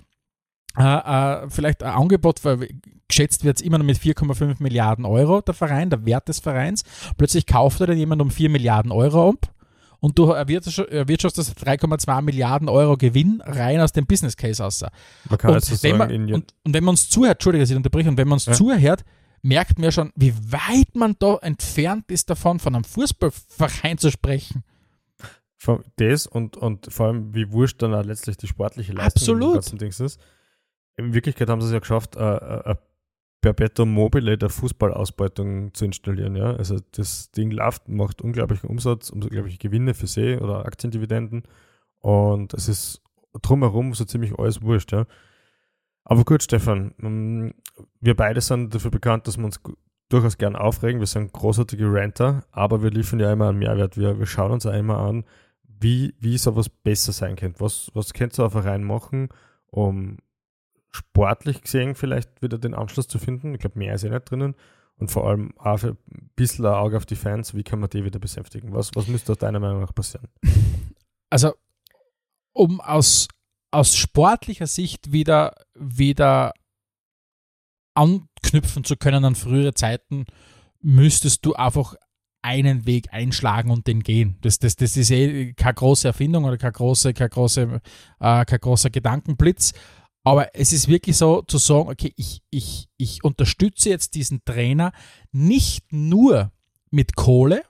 äh, äh, vielleicht ein Angebot, weil geschätzt wird es immer noch mit 4,5 Milliarden Euro, der Verein, der Wert des Vereins. Plötzlich kauft er dann jemand um 4 Milliarden Euro ab und du erwirtschaftest 3,2 Milliarden Euro Gewinn rein aus dem Business Case aus. Man kann und, also wenn man, und, und, wenn man uns zuhört, Entschuldige, dass ich unterbreche, und wenn man uns ja. zuhört, merkt man ja schon, wie weit man da entfernt ist davon, von einem Fußballverein zu sprechen. Das und, und vor allem, wie wurscht dann auch letztlich die sportliche Leistung Absolut. Dings ist. In Wirklichkeit haben sie es ja geschafft, ein Perpetuum mobile der Fußballausbeutung zu installieren. Ja? Also das Ding läuft, macht unglaublichen Umsatz, unglaubliche Gewinne für sie oder Aktiendividenden und es ist drumherum so ziemlich alles wurscht. Ja? Aber gut, Stefan, mm, wir beide sind dafür bekannt, dass wir uns durchaus gern aufregen. Wir sind großartige Ranter, aber wir liefern ja immer einen Mehrwert. Wir, wir schauen uns immer an, wie, wie sowas besser sein könnte. Was, was könnte so ein Verein machen, um sportlich gesehen vielleicht wieder den Anschluss zu finden? Ich glaube, mehr ist ja nicht drinnen. Und vor allem auch ein bisschen ein Auge auf die Fans. Wie kann man die wieder besänftigen? Was, was müsste aus deiner Meinung nach passieren? Also, um aus aus sportlicher Sicht wieder, wieder anknüpfen zu können an frühere Zeiten, müsstest du einfach einen Weg einschlagen und den gehen. Das, das, das ist eh keine große Erfindung oder kein, große, kein, große, äh, kein großer Gedankenblitz. Aber es ist wirklich so zu sagen, okay, ich, ich, ich unterstütze jetzt diesen Trainer nicht nur mit Kohle,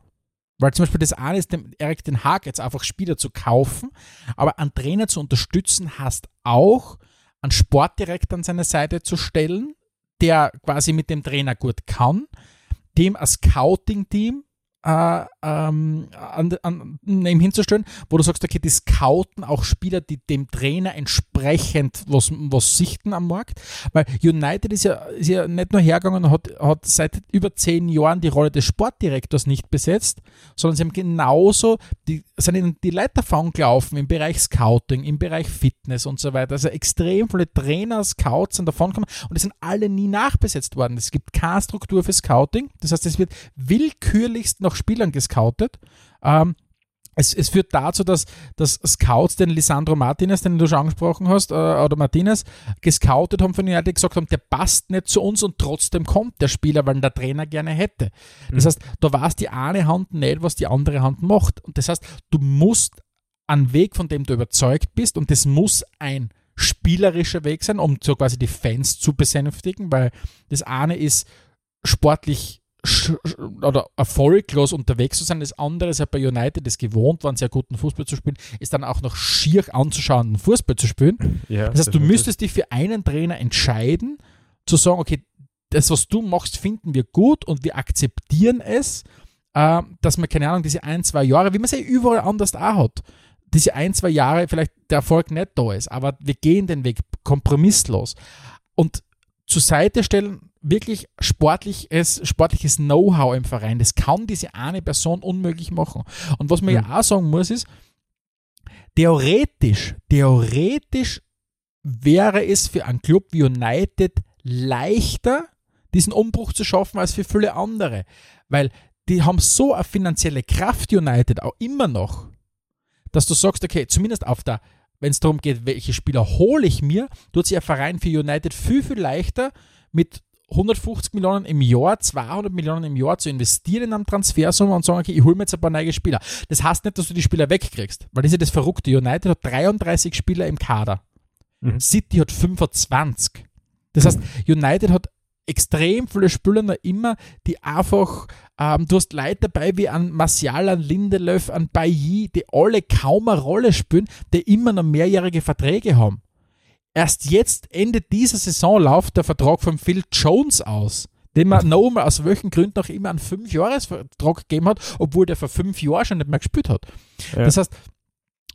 weil zum Beispiel das eine ist, dem Erik Den Haag jetzt einfach Spieler zu kaufen, aber einen Trainer zu unterstützen, hast auch einen Sportdirektor an seine Seite zu stellen, der quasi mit dem Trainer gut kann, dem ein Scouting-Team äh, ähm, an, an, hinzustellen, wo du sagst, okay, die scouten auch Spieler, die dem Trainer entsprechend was, was sichten am Markt. Weil United ist ja, ist ja nicht nur hergegangen und hat, hat seit über zehn Jahren die Rolle des Sportdirektors nicht besetzt, sondern sie haben genauso die, sind in die Leiterfahrung gelaufen im Bereich Scouting, im Bereich Fitness und so weiter. Also extrem viele Trainer, Scouts sind davon gekommen und die sind alle nie nachbesetzt worden. Es gibt keine Struktur für Scouting. Das heißt, es wird willkürlichst nach Spielern gescoutet. Ähm, es, es, führt dazu, dass, dass Scouts den Lisandro Martinez, den du schon angesprochen hast, äh, oder Martinez, gescoutet haben von United, gesagt haben, der passt nicht zu uns und trotzdem kommt der Spieler, weil der Trainer gerne hätte. Das mhm. heißt, da weiß die eine Hand nicht, was die andere Hand macht. Und das heißt, du musst einen Weg, von dem du überzeugt bist, und das muss ein spielerischer Weg sein, um so quasi die Fans zu besänftigen, weil das eine ist sportlich oder erfolglos unterwegs zu sein. Das andere ist ja bei United es gewohnt waren, sehr guten Fußball zu spielen, ist dann auch noch schier anzuschauenden Fußball zu spielen. Ja, das heißt, du müsstest dich für einen Trainer entscheiden, zu sagen, okay, das, was du machst, finden wir gut und wir akzeptieren es, äh, dass man, keine Ahnung, diese ein, zwei Jahre, wie man es ja überall anders auch hat, diese ein, zwei Jahre vielleicht der Erfolg nicht da ist, aber wir gehen den Weg kompromisslos. Und zur Seite stellen, wirklich sportliches, sportliches Know-how im Verein. Das kann diese eine Person unmöglich machen. Und was man Mhm. ja auch sagen muss, ist, theoretisch, theoretisch wäre es für einen Club wie United leichter, diesen Umbruch zu schaffen, als für viele andere. Weil die haben so eine finanzielle Kraft, United, auch immer noch, dass du sagst, okay, zumindest auf der, wenn es darum geht, welche Spieler hole ich mir, tut sich ein Verein für United viel, viel leichter mit 150 Millionen im Jahr, 200 Millionen im Jahr zu investieren in einen Transfersumme und sagen, okay, ich hole mir jetzt ein paar neue Spieler. Das heißt nicht, dass du die Spieler wegkriegst, weil das ist ja das Verrückte. United hat 33 Spieler im Kader. Mhm. City hat 25. Das heißt, United hat extrem viele Spieler noch immer, die einfach, ähm, du hast Leute dabei wie an Martial, an Lindelöf, an Bailly, die alle kaum eine Rolle spielen, die immer noch mehrjährige Verträge haben. Erst jetzt, Ende dieser Saison, läuft der Vertrag von Phil Jones aus, den man noch mal aus welchen Gründen auch immer einen Fünfjahresvertrag gegeben hat, obwohl der vor fünf Jahren schon nicht mehr gespielt hat. Ja. Das heißt,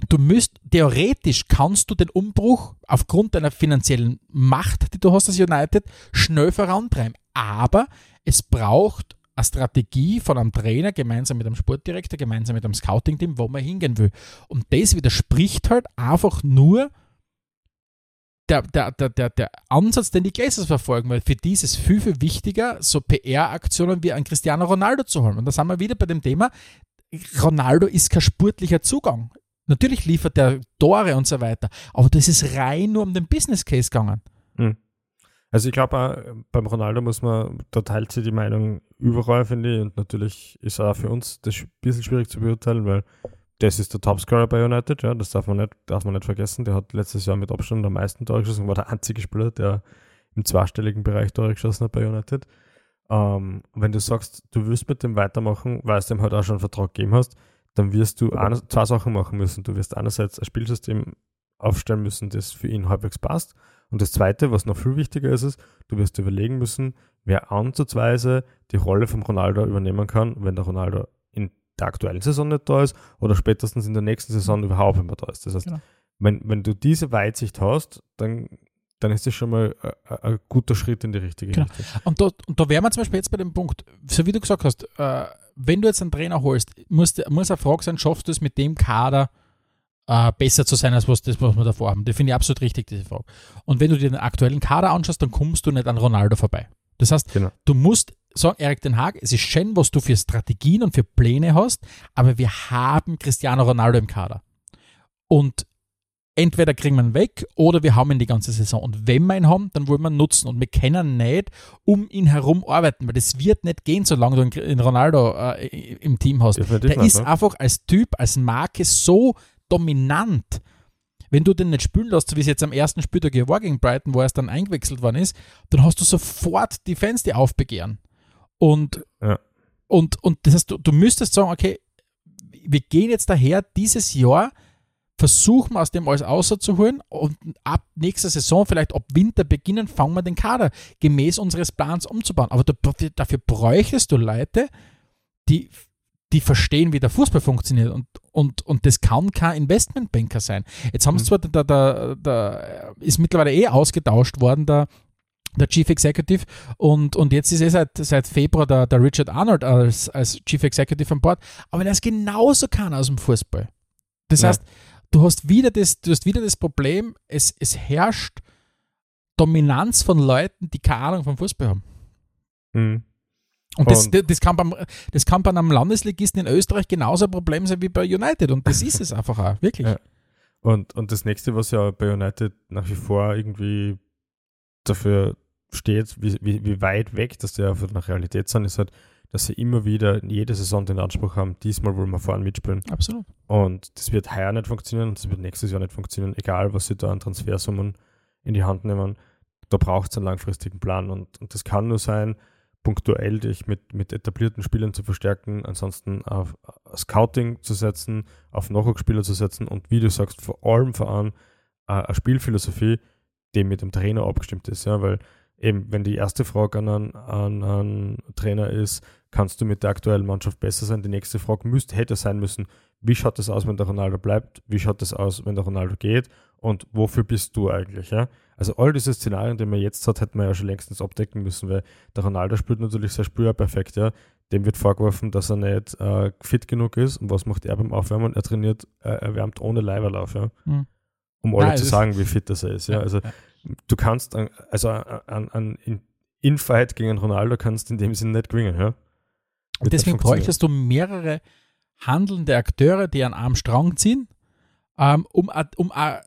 du müsst, theoretisch kannst du den Umbruch aufgrund deiner finanziellen Macht, die du hast als United, schnell vorantreiben. Aber es braucht eine Strategie von einem Trainer gemeinsam mit einem Sportdirektor, gemeinsam mit einem Scouting-Team, wo man hingehen will. Und das widerspricht halt einfach nur der, der, der, der, der Ansatz, den die Glazers verfolgen, weil für die ist es viel, viel wichtiger, so PR-Aktionen wie ein Cristiano Ronaldo zu holen. Und da sind wir wieder bei dem Thema, Ronaldo ist kein sportlicher Zugang. Natürlich liefert er Tore und so weiter, aber das ist rein nur um den Business Case gegangen. Also ich glaube, beim Ronaldo muss man, da teilt sich die Meinung überall, finde ich. Und natürlich ist auch für uns das ein bisschen schwierig zu beurteilen, weil das ist der Topscorer bei United, ja, das darf man nicht, darf man nicht vergessen. Der hat letztes Jahr mit Abstand am meisten Tore geschossen, war der einzige Spieler, der im zweistelligen Bereich Tore geschossen hat bei United. Ähm, wenn du sagst, du willst mit dem weitermachen, weil du dem halt auch schon einen Vertrag gegeben hast, dann wirst du eine, zwei Sachen machen müssen. Du wirst einerseits ein Spielsystem aufstellen müssen, das für ihn halbwegs passt. Und das Zweite, was noch viel wichtiger ist, ist, du wirst überlegen müssen, wer ansatzweise die Rolle vom Ronaldo übernehmen kann, wenn der Ronaldo in der aktuellen Saison nicht da ist oder spätestens in der nächsten Saison überhaupt nicht mehr da ist. Das heißt, Genau. wenn, wenn du diese Weitsicht hast, dann, dann ist das schon mal ein, ein guter Schritt in die richtige Genau. Richtung. Und da, und da wären wir zum Beispiel jetzt bei dem Punkt, so wie du gesagt hast, äh, wenn du jetzt einen Trainer holst, muss, der- muss eine Frage sein, schaffst du es mit dem Kader äh, besser zu sein, als was, das, was wir davor haben? Das finde ich absolut richtig, diese Frage. Und wenn du dir den aktuellen Kader anschaust, dann kommst du nicht an Ronaldo vorbei. Das heißt, Genau. du musst sagen, Erik Den Haag, es ist schön, was du für Strategien und für Pläne hast, aber wir haben Cristiano Ronaldo im Kader. Und entweder kriegen wir ihn weg oder wir haben ihn die ganze Saison. Und wenn wir ihn haben, dann wollen wir ihn nutzen. Und wir können nicht um ihn herum arbeiten, weil das wird nicht gehen, solange du einen Ronaldo äh, im Team hast. Der ist ne? einfach als Typ, als Marke so dominant. Wenn du den nicht spielen lässt, so wie es jetzt am ersten Spieltag hier war gegen Brighton, wo er dann eingewechselt worden ist, dann hast du sofort die Fans, die aufbegehren. Und, Ja. und, und das heißt, du, du müsstest sagen, okay, wir gehen jetzt daher dieses Jahr, versuchen wir aus dem alles rauszuholen und ab nächster Saison, vielleicht ab Winter beginnen, fangen wir den Kader gemäß unseres Plans umzubauen. Aber dafür, dafür bräuchtest du Leute, die, die verstehen, wie der Fußball funktioniert. Und, und, und das kann kein Investmentbanker sein. Jetzt haben sie Mhm. zwar, da, da, da ist mittlerweile eh ausgetauscht worden, der, der Chief Executive, und, und jetzt ist eh seit, seit Februar der, der Richard Arnold als, als Chief Executive an Bord, aber der ist genauso keiner aus dem Fußball. Das Ja. heißt, du hast wieder das, du hast wieder das Problem, es, es herrscht Dominanz von Leuten, die keine Ahnung vom Fußball haben. Mhm. Und das, Und- das, kann beim, das kann bei einem Landesligisten in Österreich genauso ein Problem sein wie bei United. Und das ist es einfach auch, wirklich. Ja. Und, und das nächste, was ja bei United nach wie vor irgendwie dafür steht, wie, wie, wie weit weg das ja von der Realität sind, ist halt, dass sie immer wieder in jeder Saison den Anspruch haben, diesmal wollen wir vorne mitspielen. Absolut. Und das wird heuer nicht funktionieren und das wird nächstes Jahr nicht funktionieren, egal was sie da an Transfersummen in die Hand nehmen. Da braucht es einen langfristigen Plan und, und das kann nur sein, punktuell dich mit, mit etablierten Spielern zu verstärken, ansonsten auf äh, Scouting zu setzen, auf Nachwuchsspieler zu setzen und wie du sagst, vor allem vor allem äh, eine Spielphilosophie, die mit dem Trainer abgestimmt ist. Ja, weil eben, wenn die erste Frage an einen, an einen Trainer ist, kannst du mit der aktuellen Mannschaft besser sein? Die nächste Frage müsste, hätte sein müssen, wie schaut das aus, wenn der Ronaldo bleibt? Wie schaut das aus, wenn der Ronaldo geht? Und wofür bist du eigentlich? Ja? Also all diese Szenarien, die man jetzt hat, hätte man ja schon längstens abdecken müssen, weil der Ronaldo spielt natürlich sehr spürperfekt, ja. Dem wird vorgeworfen, dass er nicht äh, fit genug ist. Und was macht er beim Aufwärmen? Er trainiert, äh, er wärmt ohne Leiberlauf, ja. Mhm. Um alle Nein, zu sagen, wie fit das er ist. Ja. Ja, Also ja. Du kannst an, also an, an in, Infight gegen Ronaldo kannst in dem Sinne nicht gewinnen, ja. Und deswegen bräuchtest du mehrere handelnde Akteure, die an einem Strang ziehen, ähm, um, um a-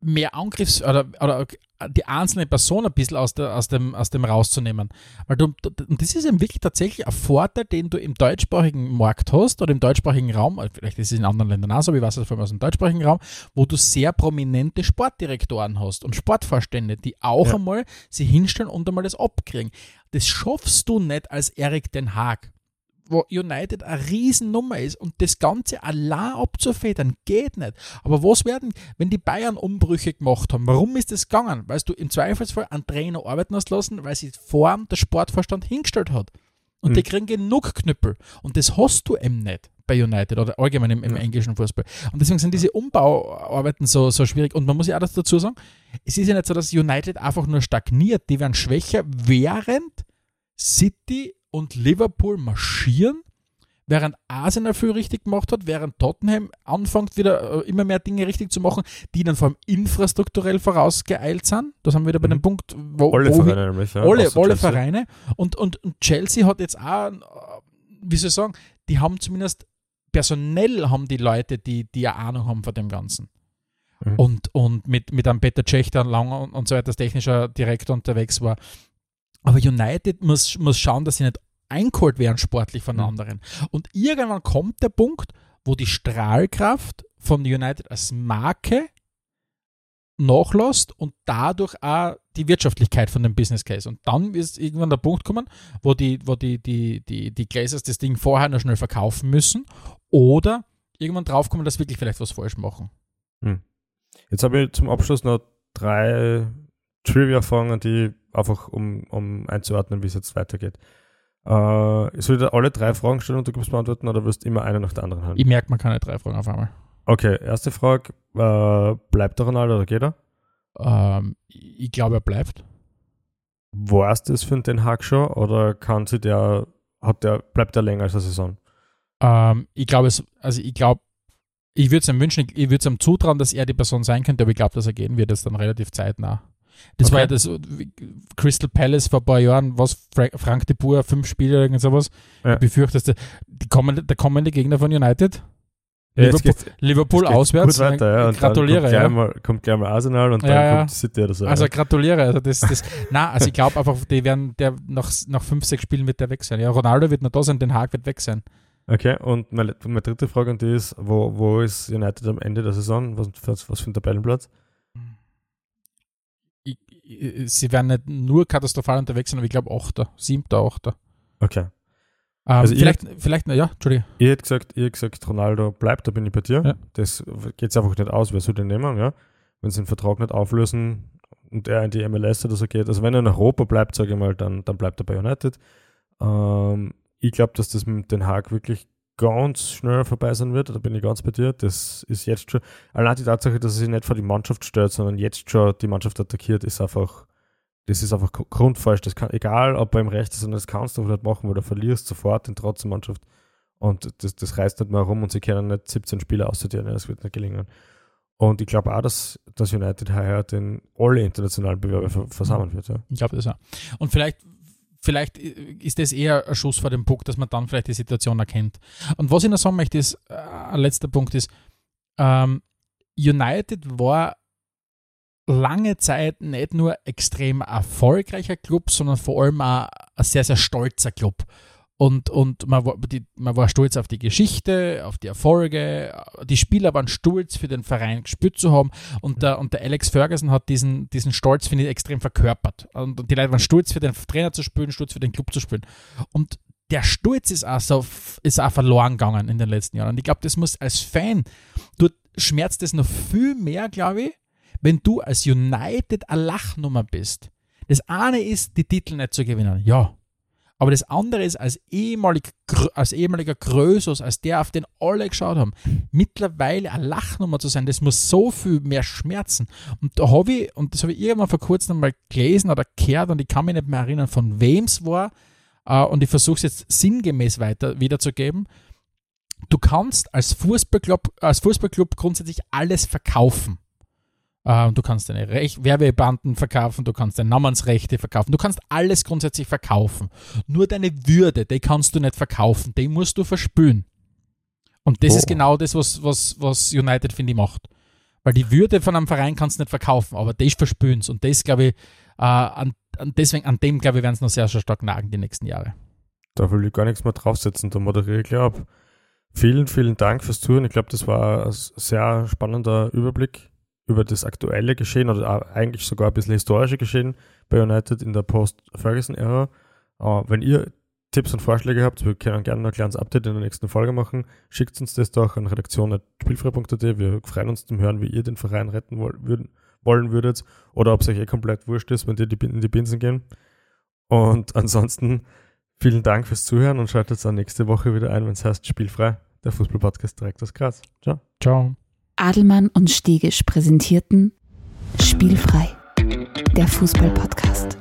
mehr Angriffs- oder, oder die einzelne Person ein bisschen aus, der, aus, dem, aus dem rauszunehmen. Weil du, und das ist eben wirklich tatsächlich ein Vorteil, den du im deutschsprachigen Markt hast oder im deutschsprachigen Raum, äh, vielleicht ist es in anderen Ländern auch so, ich weiß es vor allem aus dem deutschsprachigen Raum, wo du sehr prominente Sportdirektoren hast und Sportvorstände, die auch Ja. einmal sie hinstellen und einmal das abkriegen. Das schaffst du nicht als Erik Den Haag wo United eine Riesennummer ist und das Ganze allein abzufedern, geht nicht. Aber was werden, wenn die Bayern Umbrüche gemacht haben? Warum ist das gegangen? Weil du im Zweifelsfall einen Trainer arbeiten hast lassen, weil sie vorn der Sportverstand hingestellt hat. Und Mhm. die kriegen genug Knüppel. Und das hast du eben nicht bei United oder allgemein im, im Ja. englischen Fußball. Und deswegen sind diese Umbauarbeiten so, so schwierig. Und man muss ja auch dazu sagen, es ist ja nicht so, dass United einfach nur stagniert. Die werden schwächer, während City und Liverpool marschieren, während Arsenal viel richtig gemacht hat, während Tottenham anfängt wieder äh, immer mehr Dinge richtig zu machen, die dann vor allem infrastrukturell vorausgeeilt sind. Da sind wir wieder bei Mhm. dem Punkt, wo, Alle wohin- Vereine nämlich, ja. alle, alle. Vereine. Und, und, und Chelsea hat jetzt auch, äh, wie soll ich sagen, die haben zumindest personell haben die Leute, die, die eine Ahnung haben von dem Ganzen. Mhm. Und, und mit, mit einem Peter Cech, der lange und, und so weiter als technischer Direktor unterwegs war. Aber United muss, muss schauen, dass sie nicht eingeholt werden sportlich von Mhm. anderen. Und irgendwann kommt der Punkt, wo die Strahlkraft von United als Marke nachlässt und dadurch auch die Wirtschaftlichkeit von dem Business Case. Und dann ist irgendwann der Punkt kommen, wo die, wo die, die, die, die Glazers das Ding vorher noch schnell verkaufen müssen oder irgendwann draufkommen, dass wirklich vielleicht was falsch machen. Jetzt habe ich zum Abschluss noch drei Trivia-Fragen, die einfach um, um einzuordnen, wie es jetzt weitergeht. Äh, ich soll dir alle drei Fragen stellen und du gibst beantworten oder wirst du immer eine nach der anderen haben? Ich merke, man kann nicht drei Fragen auf einmal. Okay, erste Frage. Äh, bleibt der Ronaldo oder geht er? Ähm, ich glaube, er bleibt. War es das für den Hack schon oder kann sie der, hat der, bleibt der länger als eine Saison? Ähm, ich glaube es, also ich glaube, ich würde es ihm wünschen, ich würde es ihm zutrauen, dass er die Person sein könnte, aber ich glaube, dass er gehen wird, das dann relativ zeitnah. Das Okay. war ja das Crystal Palace vor ein paar Jahren, was Fra Frank de Boer, fünf Spiele oder irgend sowas. Ja. Ich befürchte, dass der, die kommende, der kommende Gegner von United, Ja, Liverpool, geht's- Liverpool auswärts. Weiter, ja. Und gratuliere, kommt, ja. gleich mal, kommt gleich mal Arsenal und dann kommt City oder so. Also gratuliere. Also das, das, na, also ich glaube einfach, die werden der nach, nach fünf, sechs Spielen wird der weg sein. Ja, Ronaldo wird noch da sein, Den Haag wird weg sein. Okay, und meine, meine dritte Frage an die ist, wo, wo ist United am Ende der Saison? Was, was, was für ein Tabellenplatz? Ich, sie werden nicht nur katastrophal unterwegs sein, aber ich glaube Achter, Siebter, Achter. Okay. Ähm, Also ihr- vielleicht, vielleicht, na ja, Entschuldige. Ihr hättet gesagt, ihr gesagt, Ronaldo bleibt, da bin ich bei dir. Ja. Das geht einfach nicht aus, wer soll den nehmen, ja? Wenn sie den Vertrag nicht auflösen und er in die MLS oder so geht. Also wenn er in Europa bleibt, sage ich mal, dann, dann bleibt er bei United. Ähm, ich glaube, dass das mit Den Haag wirklich ganz schnell vorbei sein wird, da bin ich ganz bei dir. Das ist jetzt schon, allein die Tatsache, dass er sich nicht vor die Mannschaft stellt, sondern jetzt schon die Mannschaft attackiert, ist einfach, das ist einfach gru- grundfalsch. Das kann, egal ob er im Recht ist, sondern das kannst du nicht machen, weil du verlierst sofort den Trotz der Mannschaft. Und das, das reißt nicht mehr rum und sie können nicht 17 Spieler aussortieren, das wird nicht gelingen. Und ich glaube auch, dass, dass United heuer den alle internationalen Bewerber ver- versammeln wird. Ja. Ich glaube das auch. Und vielleicht, vielleicht ist das eher ein Schuss vor dem Puck, dass man dann vielleicht die Situation erkennt. Und was ich noch sagen möchte, ist, äh, ein letzter Punkt ist, ähm, United war lange Zeit nicht nur extrem erfolgreicher Club, sondern vor allem auch ein sehr, sehr stolzer Club. Und, und man, war, die, man war stolz auf die Geschichte, auf die Erfolge. Die Spieler waren stolz, für den Verein gespielt zu haben. Und der, und der Alex Ferguson hat diesen, diesen Stolz, finde ich, extrem verkörpert. Und, und die Leute waren stolz, für den Trainer zu spielen, stolz für den Club zu spielen. Und der Stolz ist auch, so, ist auch verloren gegangen in den letzten Jahren. Und ich glaube, das muss als Fan, du schmerzt das noch viel mehr, glaube ich, wenn du als United eine Lachnummer bist. Das eine ist, die Titel nicht zu gewinnen. Ja. Aber das andere ist, als, ehemalig, als ehemaliger Größos, als der, auf den alle geschaut haben, mittlerweile eine Lachnummer zu sein, das muss so viel mehr schmerzen. Und da habe ich, und das habe ich irgendwann vor kurzem mal gelesen oder gehört und ich kann mich nicht mehr erinnern, von wem es war, uh, und ich versuche es jetzt sinngemäß weiter wiederzugeben. Du kannst als Fußballclub, als Fußballclub grundsätzlich alles verkaufen. Uh, du kannst deine Rech Werbebanden verkaufen, du kannst deine Namensrechte verkaufen, du kannst alles grundsätzlich verkaufen. Nur deine Würde, die kannst du nicht verkaufen, die musst du verspülen. Und das oh. ist genau das, was, was, was United, finde ich, macht. Weil die Würde von einem Verein kannst du nicht verkaufen, aber das verspülen Und das, glaube ich, uh, an, an, deswegen, an dem, glaube ich, werden es noch sehr, sehr stark nagen die nächsten Jahre. Da will ich gar nichts mehr draufsetzen, da moderiere ich ab. Vielen, vielen Dank fürs Zuhören. Ich glaube, das war ein sehr spannender Überblick über das aktuelle Geschehen oder eigentlich sogar ein bisschen historische Geschehen bei United in der Post-Ferguson-Ära. Uh, wenn ihr Tipps und Vorschläge habt, wir können gerne ein kleines Update in der nächsten Folge machen. Schickt uns das doch an redaktion.spielfrei.at. Wir freuen uns zum Hören, wie ihr den Verein retten wollen, würdet oder ob es euch eh komplett wurscht ist, wenn die in die Binsen gehen. Und ansonsten vielen Dank fürs Zuhören und schaltet dann nächste Woche wieder ein, wenn es heißt Spielfrei, der Fußball-Podcast direkt aus Graz. Ciao. Ciao. Adelmann und Stegisch präsentierten Spielfrei, der Fußballpodcast.